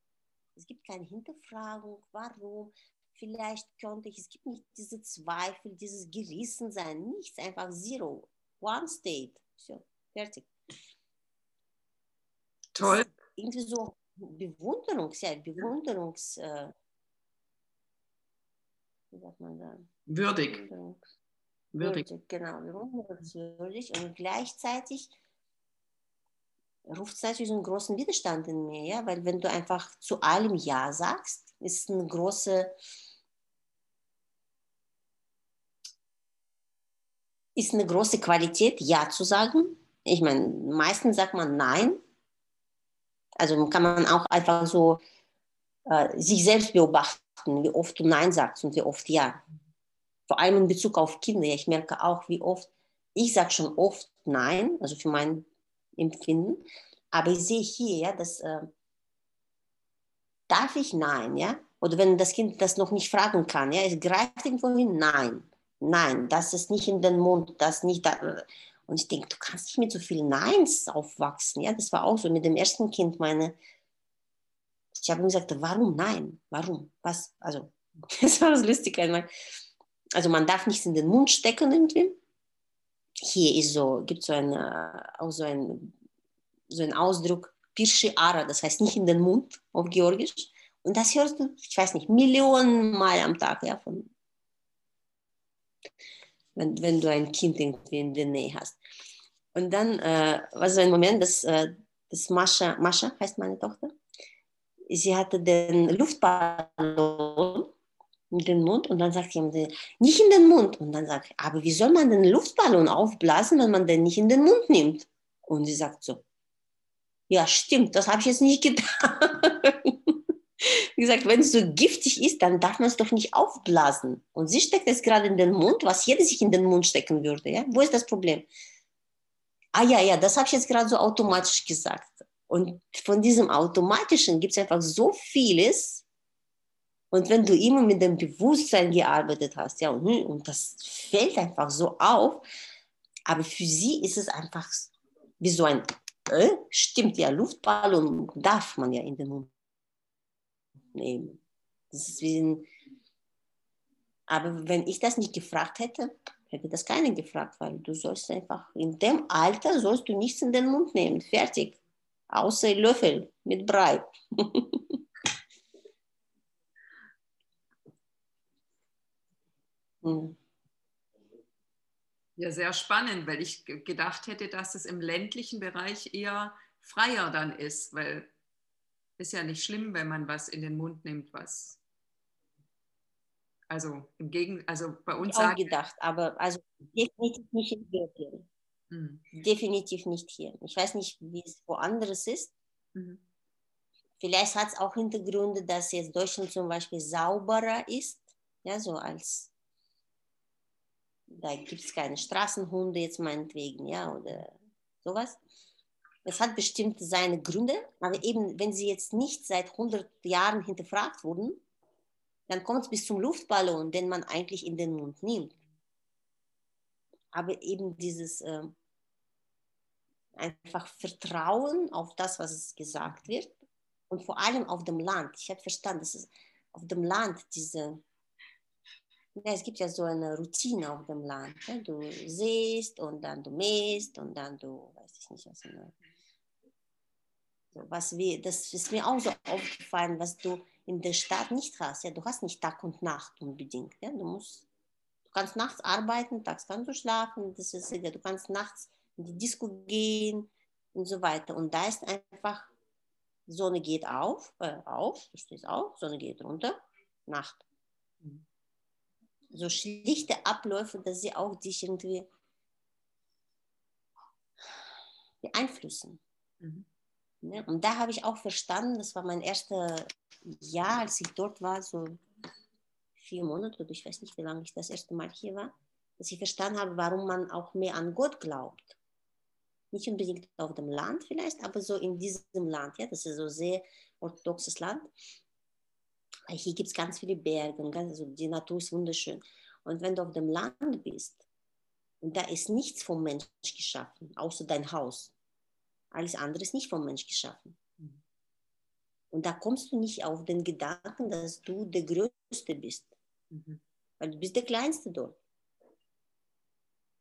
Es gibt keine Hinterfragung, warum. Vielleicht könnte ich, es gibt nicht diese Zweifel, dieses Gerissensein, nichts, einfach Zero. One State. So, fertig. Toll. Irgendwie so Bewunderungs, ja, Bewunderungs, äh, wie sagt man da? Würdig. Bewunderungs Würdig. würdig. Genau, bewunderungswürdig und gleichzeitig ruft es natürlich so einen großen Widerstand in mir, ja, weil wenn du einfach zu allem Ja sagst, ist eine große, ist eine große Qualität, Ja zu sagen. Ich meine, meistens sagt man Nein. Also kann man auch einfach so äh, sich selbst beobachten, wie oft du Nein sagst und wie oft Ja. Vor allem in Bezug auf Kinder. Ich merke auch, wie oft, ich sage schon oft Nein, also für mein Empfinden, aber ich sehe hier, ja, dass äh, darf ich Nein, ja? Oder wenn das Kind das noch nicht fragen kann, ja, es greift irgendwo hin, Nein, Nein, das ist nicht in den Mund, das nicht da. Und ich denke, du kannst nicht mit so vielen Neins aufwachsen, ja? Das war auch so mit dem ersten Kind meine. Ich habe ihm gesagt, warum Nein? Warum? Was? Also, das war das Lustige einmal. Also man darf nichts in den Mund stecken irgendwie. Hier ist so, gibt so ein, auch so ein, so ein Ausdruck, Pirschi Ara, das heißt nicht in den Mund auf Georgisch. Und das hörst du, ich weiß nicht, Millionen Mal am Tag, ja, von, wenn, wenn du ein Kind irgendwie in der Nähe hast. Und dann äh, war so ein Moment, dass, äh, dass Mascha, Mascha heißt meine Tochter, sie hatte den Luftballon in den Mund und dann sagt jemand, nicht in den Mund. Und dann sagt aber wie soll man den Luftballon aufblasen, wenn man den nicht in den Mund nimmt? Und sie sagt so, ja, stimmt, das habe ich jetzt nicht getan. Wie gesagt, wenn es so giftig ist, dann darf man es doch nicht aufblasen. Und sie steckt es gerade in den Mund, was jeder sich in den Mund stecken würde. Ja? Wo ist das Problem? Ah ja, ja, das habe ich jetzt gerade so automatisch gesagt. Und von diesem Automatischen gibt es einfach so vieles. Und wenn du immer mit dem Bewusstsein gearbeitet hast, ja, und, das fällt einfach so auf, aber für sie ist es einfach wie so ein, äh, stimmt ja, Luftballon darf man ja in den Mund nehmen. Das ist wie ein, aber wenn ich das nicht gefragt hätte, hätte das keiner gefragt, weil du sollst einfach, in dem Alter sollst du nichts in den Mund nehmen, fertig. Außer Löffel mit Brei. hm. Ja, sehr spannend, weil ich gedacht hätte, dass es im ländlichen Bereich eher freier dann ist, weil ist ja nicht schlimm, wenn man was in den Mund nimmt, was. Also im Gegen, also bei uns. Ich auch gedacht, aber also definitiv nicht in Belgien. Mhm. Definitiv nicht hier. Ich weiß nicht, wie es woanders ist. Mhm. Vielleicht hat es auch Hintergründe, dass jetzt Deutschland zum Beispiel sauberer ist, ja, so als da gibt es keine Straßenhunde jetzt meinetwegen, ja, oder sowas. Es hat bestimmt seine Gründe, aber eben, wenn sie jetzt nicht seit 100 Jahren hinterfragt wurden, dann kommt es bis zum Luftballon, den man eigentlich in den Mund nimmt. Aber eben dieses äh, einfach Vertrauen auf das, was gesagt wird und vor allem auf dem Land. Ich habe verstanden, dass es auf dem Land diese, es gibt ja so eine Routine auf dem Land. Ja? Du siehst und dann du mähst und dann du, weiß ich nicht, was. Eine, was wir, das ist mir auch so aufgefallen, was du in der Stadt nicht hast. Ja, du hast nicht Tag und Nacht unbedingt. Ja, du musst, du kannst nachts arbeiten, tags kannst du schlafen. Das ist, ja, du kannst nachts in die Disco gehen und so weiter. Und da ist einfach Sonne geht auf, äh, auf, du stehst auf, Sonne geht runter, Nacht. So schlichte Abläufe, dass sie auch dich irgendwie beeinflussen. Mhm. Ja, und da habe ich auch verstanden, das war mein erstes Jahr, als ich dort war, so vier Monate oder ich weiß nicht, wie lange ich das erste Mal hier war, dass ich verstanden habe, warum man auch mehr an Gott glaubt. Nicht unbedingt auf dem Land vielleicht, aber so in diesem Land. Ja, das ist so ein sehr orthodoxes Land. Hier gibt es ganz viele Berge und ganz, also die Natur ist wunderschön. Und wenn du auf dem Land bist und da ist nichts vom Mensch geschaffen, außer dein Haus, alles andere ist nicht vom Mensch geschaffen. Mhm. Und da kommst du nicht auf den Gedanken, dass du der Größte bist. Mhm. Weil du bist der Kleinste dort.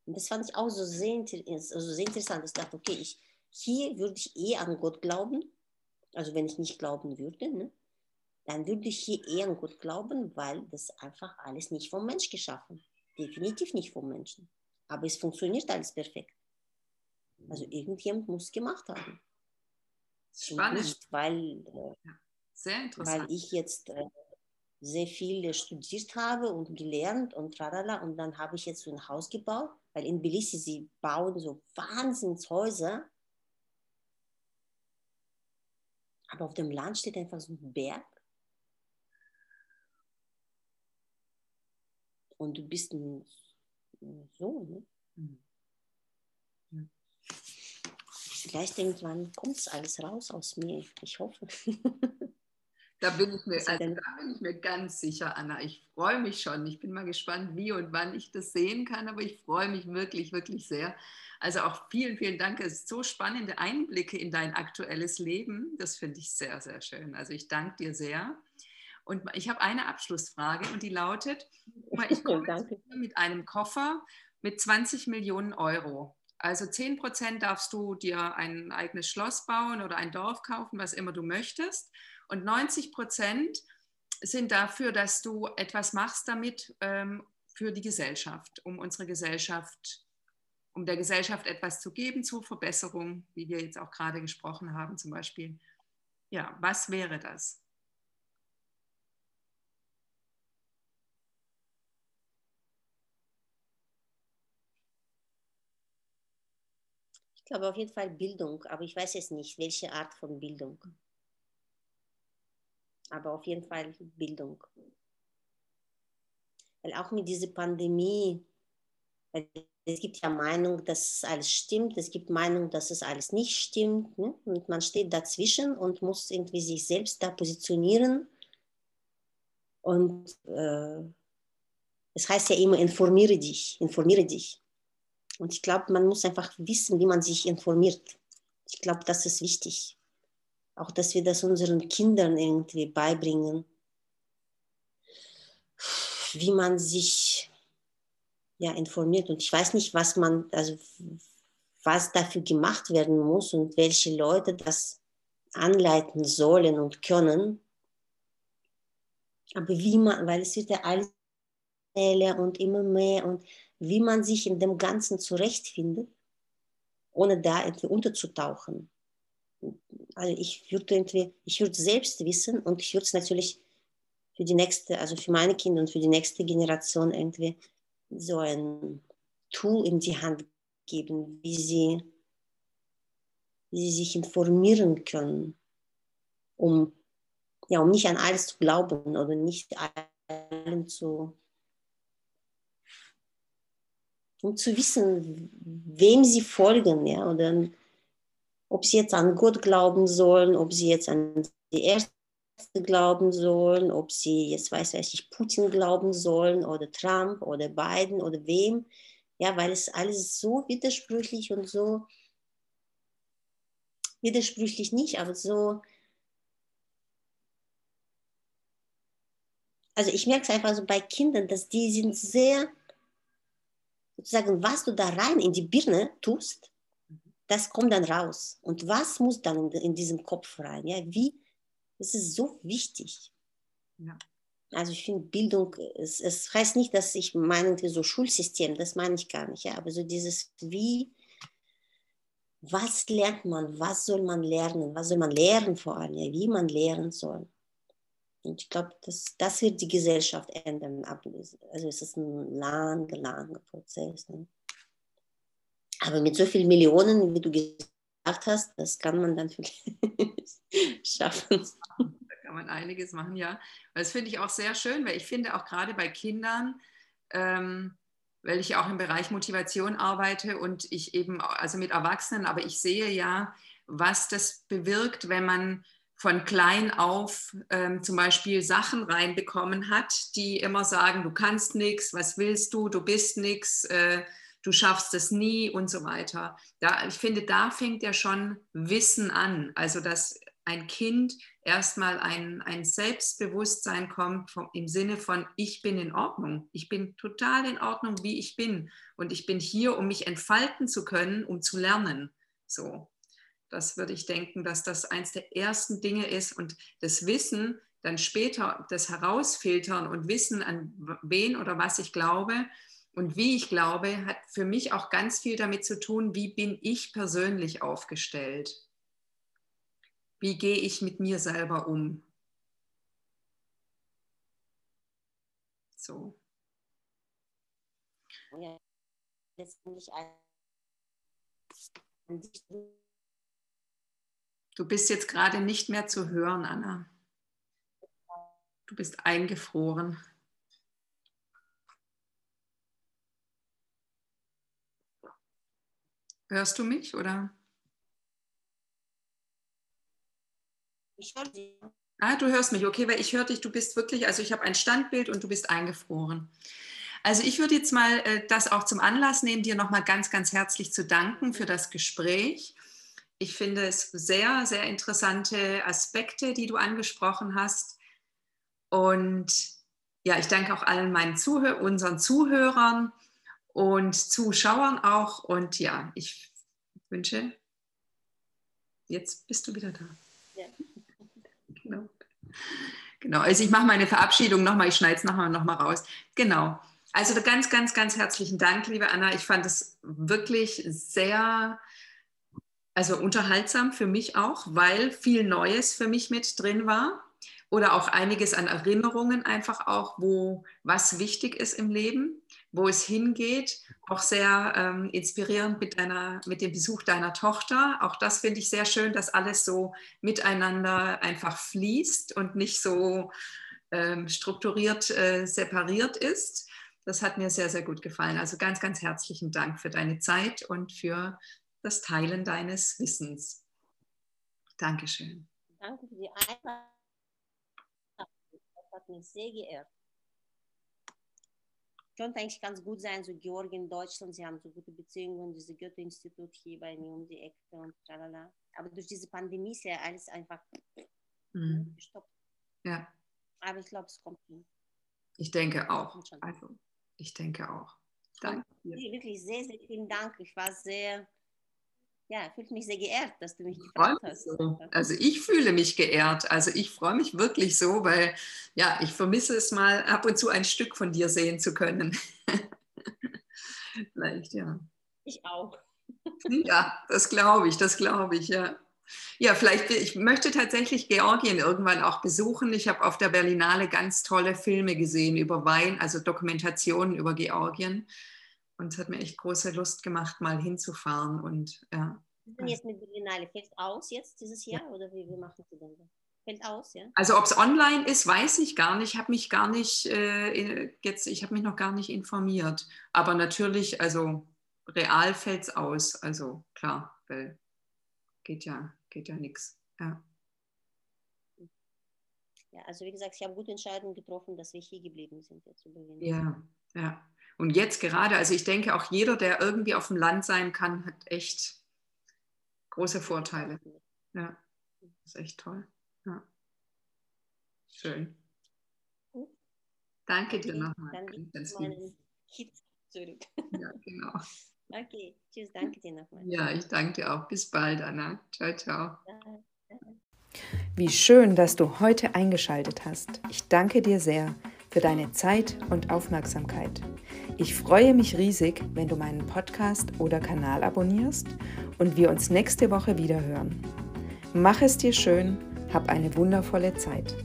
Und das fand ich auch so sehr, also sehr interessant. Ich dachte, okay, ich, hier würde ich eh an Gott glauben. Also wenn ich nicht glauben würde, ne, dann würde ich hier eher an Gott glauben, weil das einfach alles nicht vom Mensch geschaffen. Definitiv nicht vom Menschen. Aber es funktioniert alles perfekt. Also irgendjemand muss es gemacht haben. Spannend. nicht, weil, äh, Sehr interessant. weil ich jetzt äh, sehr viel studiert habe und gelernt und tralala und dann habe ich jetzt so ein Haus gebaut, weil in Belize sie bauen so Wahnsinnshäuser. Aber auf dem Land steht einfach so ein Berg. Und du bist ein, so, ne? Mhm. Vielleicht irgendwann kommt es alles raus aus mir. Ich hoffe. Da bin, ich mir, also da bin ich mir ganz sicher, Anna. Ich freue mich schon. Ich bin mal gespannt, wie und wann ich das sehen kann, aber ich freue mich wirklich, wirklich sehr. Also auch vielen, vielen Dank. Es sind so spannende Einblicke in dein aktuelles Leben. Das finde ich sehr, sehr schön. Also ich danke dir sehr. Und ich habe eine Abschlussfrage und die lautet, ich komme mit einem Koffer mit 20 Millionen Euro. Also 10 Prozent darfst du dir ein eigenes Schloss bauen oder ein Dorf kaufen, was immer du möchtest. Und 90 Prozent sind dafür, dass du etwas machst damit ähm, für die Gesellschaft, um unsere Gesellschaft, um der Gesellschaft etwas zu geben zur Verbesserung, wie wir jetzt auch gerade gesprochen haben zum Beispiel. Ja, was wäre das? Ich glaube auf jeden Fall Bildung, aber ich weiß jetzt nicht, welche Art von Bildung. Aber auf jeden Fall Bildung. Weil auch mit dieser Pandemie, es gibt ja Meinung, dass alles stimmt, es gibt Meinung, dass es alles nicht stimmt. Ne? Und man steht dazwischen und muss irgendwie sich selbst da positionieren. Und äh, es heißt ja immer, informiere dich, informiere dich. Und ich glaube, man muss einfach wissen, wie man sich informiert. Ich glaube, das ist wichtig. Auch, dass wir das unseren Kindern irgendwie beibringen, wie man sich ja, informiert. Und ich weiß nicht, was man, also was dafür gemacht werden muss und welche Leute das anleiten sollen und können. Aber wie man, weil es wird ja alles schneller und immer mehr und wie man sich in dem Ganzen zurechtfindet, ohne da irgendwie unterzutauchen. Also ich würde irgendwie, ich würde selbst wissen und ich würde es natürlich für die nächste, also für meine Kinder und für die nächste Generation irgendwie so ein Tool in die Hand geben, wie sie, wie sie sich informieren können, um, ja, um nicht an alles zu glauben oder nicht allen zu, um zu wissen, wem sie folgen, ja, oder ob sie jetzt an Gott glauben sollen, ob sie jetzt an die Erste glauben sollen, ob sie jetzt weiß weiß ich Putin glauben sollen oder Trump oder Biden oder wem, ja, weil es alles so widersprüchlich und so widersprüchlich nicht, aber so also ich merke es einfach so bei Kindern, dass die sind sehr sozusagen, was du da rein in die Birne tust, das kommt dann raus. Und was muss dann in, in diesem Kopf rein? Ja, wie? Das ist so wichtig. Ja. Also ich finde Bildung, es, es heißt nicht, dass ich meine so Schulsystem, das meine ich gar nicht, ja, aber so dieses wie, was lernt man, was soll man lernen, was soll man lernen vor allem, ja, wie man lernen soll. Und ich glaube, das, das wird die Gesellschaft ändern. Also es ist ein langer, langer Prozess. Ne? Aber mit so vielen Millionen, wie du gesagt hast, das kann man dann schaffen. Da kann man einiges machen, ja. Das finde ich auch sehr schön, weil ich finde auch gerade bei Kindern, ähm, weil ich auch im Bereich Motivation arbeite und ich eben, also mit Erwachsenen, aber ich sehe ja, was das bewirkt, wenn man von klein auf ähm, zum Beispiel Sachen reinbekommen hat, die immer sagen, du kannst nichts, was willst du, du bist nichts, äh, du schaffst es nie und so weiter. Da, ich finde, da fängt ja schon Wissen an. Also, dass ein Kind erstmal ein, ein Selbstbewusstsein kommt vom, im Sinne von, ich bin in Ordnung. Ich bin total in Ordnung, wie ich bin. Und ich bin hier, um mich entfalten zu können, um zu lernen. So. Das würde ich denken, dass das eins der ersten Dinge ist und das Wissen, dann später das Herausfiltern und Wissen, an wen oder was ich glaube und wie ich glaube, hat für mich auch ganz viel damit zu tun, wie bin ich persönlich aufgestellt. Wie gehe ich mit mir selber um? So. Ja, letztendlich ein Du bist jetzt gerade nicht mehr zu hören, Anna. Du bist eingefroren. Hörst du mich oder? Ah, du hörst mich, okay, weil ich höre dich, du bist wirklich, also ich habe ein Standbild und du bist eingefroren. Also ich würde jetzt mal äh, das auch zum Anlass nehmen, dir nochmal ganz, ganz herzlich zu danken für das Gespräch ich finde es sehr, sehr interessante Aspekte, die du angesprochen hast. Und ja, ich danke auch allen meinen Zuhör unseren Zuhörern und Zuschauern auch. Und ja, ich wünsche, jetzt bist du wieder da. Ja. Genau. Genau, also ich mache meine Verabschiedung nochmal, ich schneide es nochmal noch mal raus. Genau. Also ganz, ganz, ganz herzlichen Dank, liebe Anna. Ich fand es wirklich sehr also unterhaltsam für mich auch, weil viel Neues für mich mit drin war oder auch einiges an Erinnerungen einfach auch, wo was wichtig ist im Leben, wo es hingeht. Auch sehr ähm, inspirierend mit, deiner, mit dem Besuch deiner Tochter. Auch das finde ich sehr schön, dass alles so miteinander einfach fließt und nicht so ähm, strukturiert äh, separiert ist. Das hat mir sehr, sehr gut gefallen. Also ganz, ganz herzlichen Dank für deine Zeit und für das Teilen deines Wissens. Dankeschön. Danke für die Einladung. Das hat mich sehr geehrt. Könnte eigentlich ganz gut sein, so Georgien, Deutschland, sie haben so gute Beziehungen, dieses Goethe-Institut hier bei mir um die Ecke und tralala. Aber durch diese Pandemie ist ja alles einfach mhm. gestoppt. Ja. Aber ich glaube, es kommt hin. Ich denke auch. Also, ich denke auch. Danke. Wirklich sehr, sehr vielen Dank. Ich war sehr ja, fühlt mich sehr geehrt, dass du mich gefragt hast. So. Also ich fühle mich geehrt. Also ich freue mich wirklich so, weil ja, ich vermisse es mal ab und zu ein Stück von dir sehen zu können. Vielleicht, ja. Ich auch. ja, das glaube ich, das glaube ich, ja. Ja, vielleicht, ich möchte tatsächlich Georgien irgendwann auch besuchen. Ich habe auf der Berlinale ganz tolle Filme gesehen über Wein, also Dokumentationen über Georgien. Und es hat mir echt große Lust gemacht, mal hinzufahren. Und ja. Sind jetzt mit Berlinale. Fällt aus jetzt dieses Jahr ja. oder wie, wie machen Sie denn das? Fällt aus, ja? Also ob es online ist, weiß ich gar nicht. Ich habe mich gar nicht äh, jetzt, ich habe mich noch gar nicht informiert. Aber natürlich, also real fällt es aus. Also klar, weil geht ja, geht ja nichts. Ja. Ja, also wie gesagt, ich habe gute Entscheidungen getroffen, dass wir hier geblieben sind jetzt Berlin. Ja, ja. Und jetzt gerade, also ich denke auch jeder, der irgendwie auf dem Land sein kann, hat echt große Vorteile. Ja, das ist echt toll. Ja. Schön. Danke dir nochmal. Dann meinen zurück. Ja, genau. Okay, tschüss, danke dir nochmal. Ja, ich danke dir auch. Bis bald, Anna. Ciao, ciao. Wie schön, dass du heute eingeschaltet hast. Ich danke dir sehr für deine Zeit und Aufmerksamkeit. Ich freue mich riesig, wenn du meinen Podcast oder Kanal abonnierst und wir uns nächste Woche wieder hören. Mach es dir schön, hab eine wundervolle Zeit.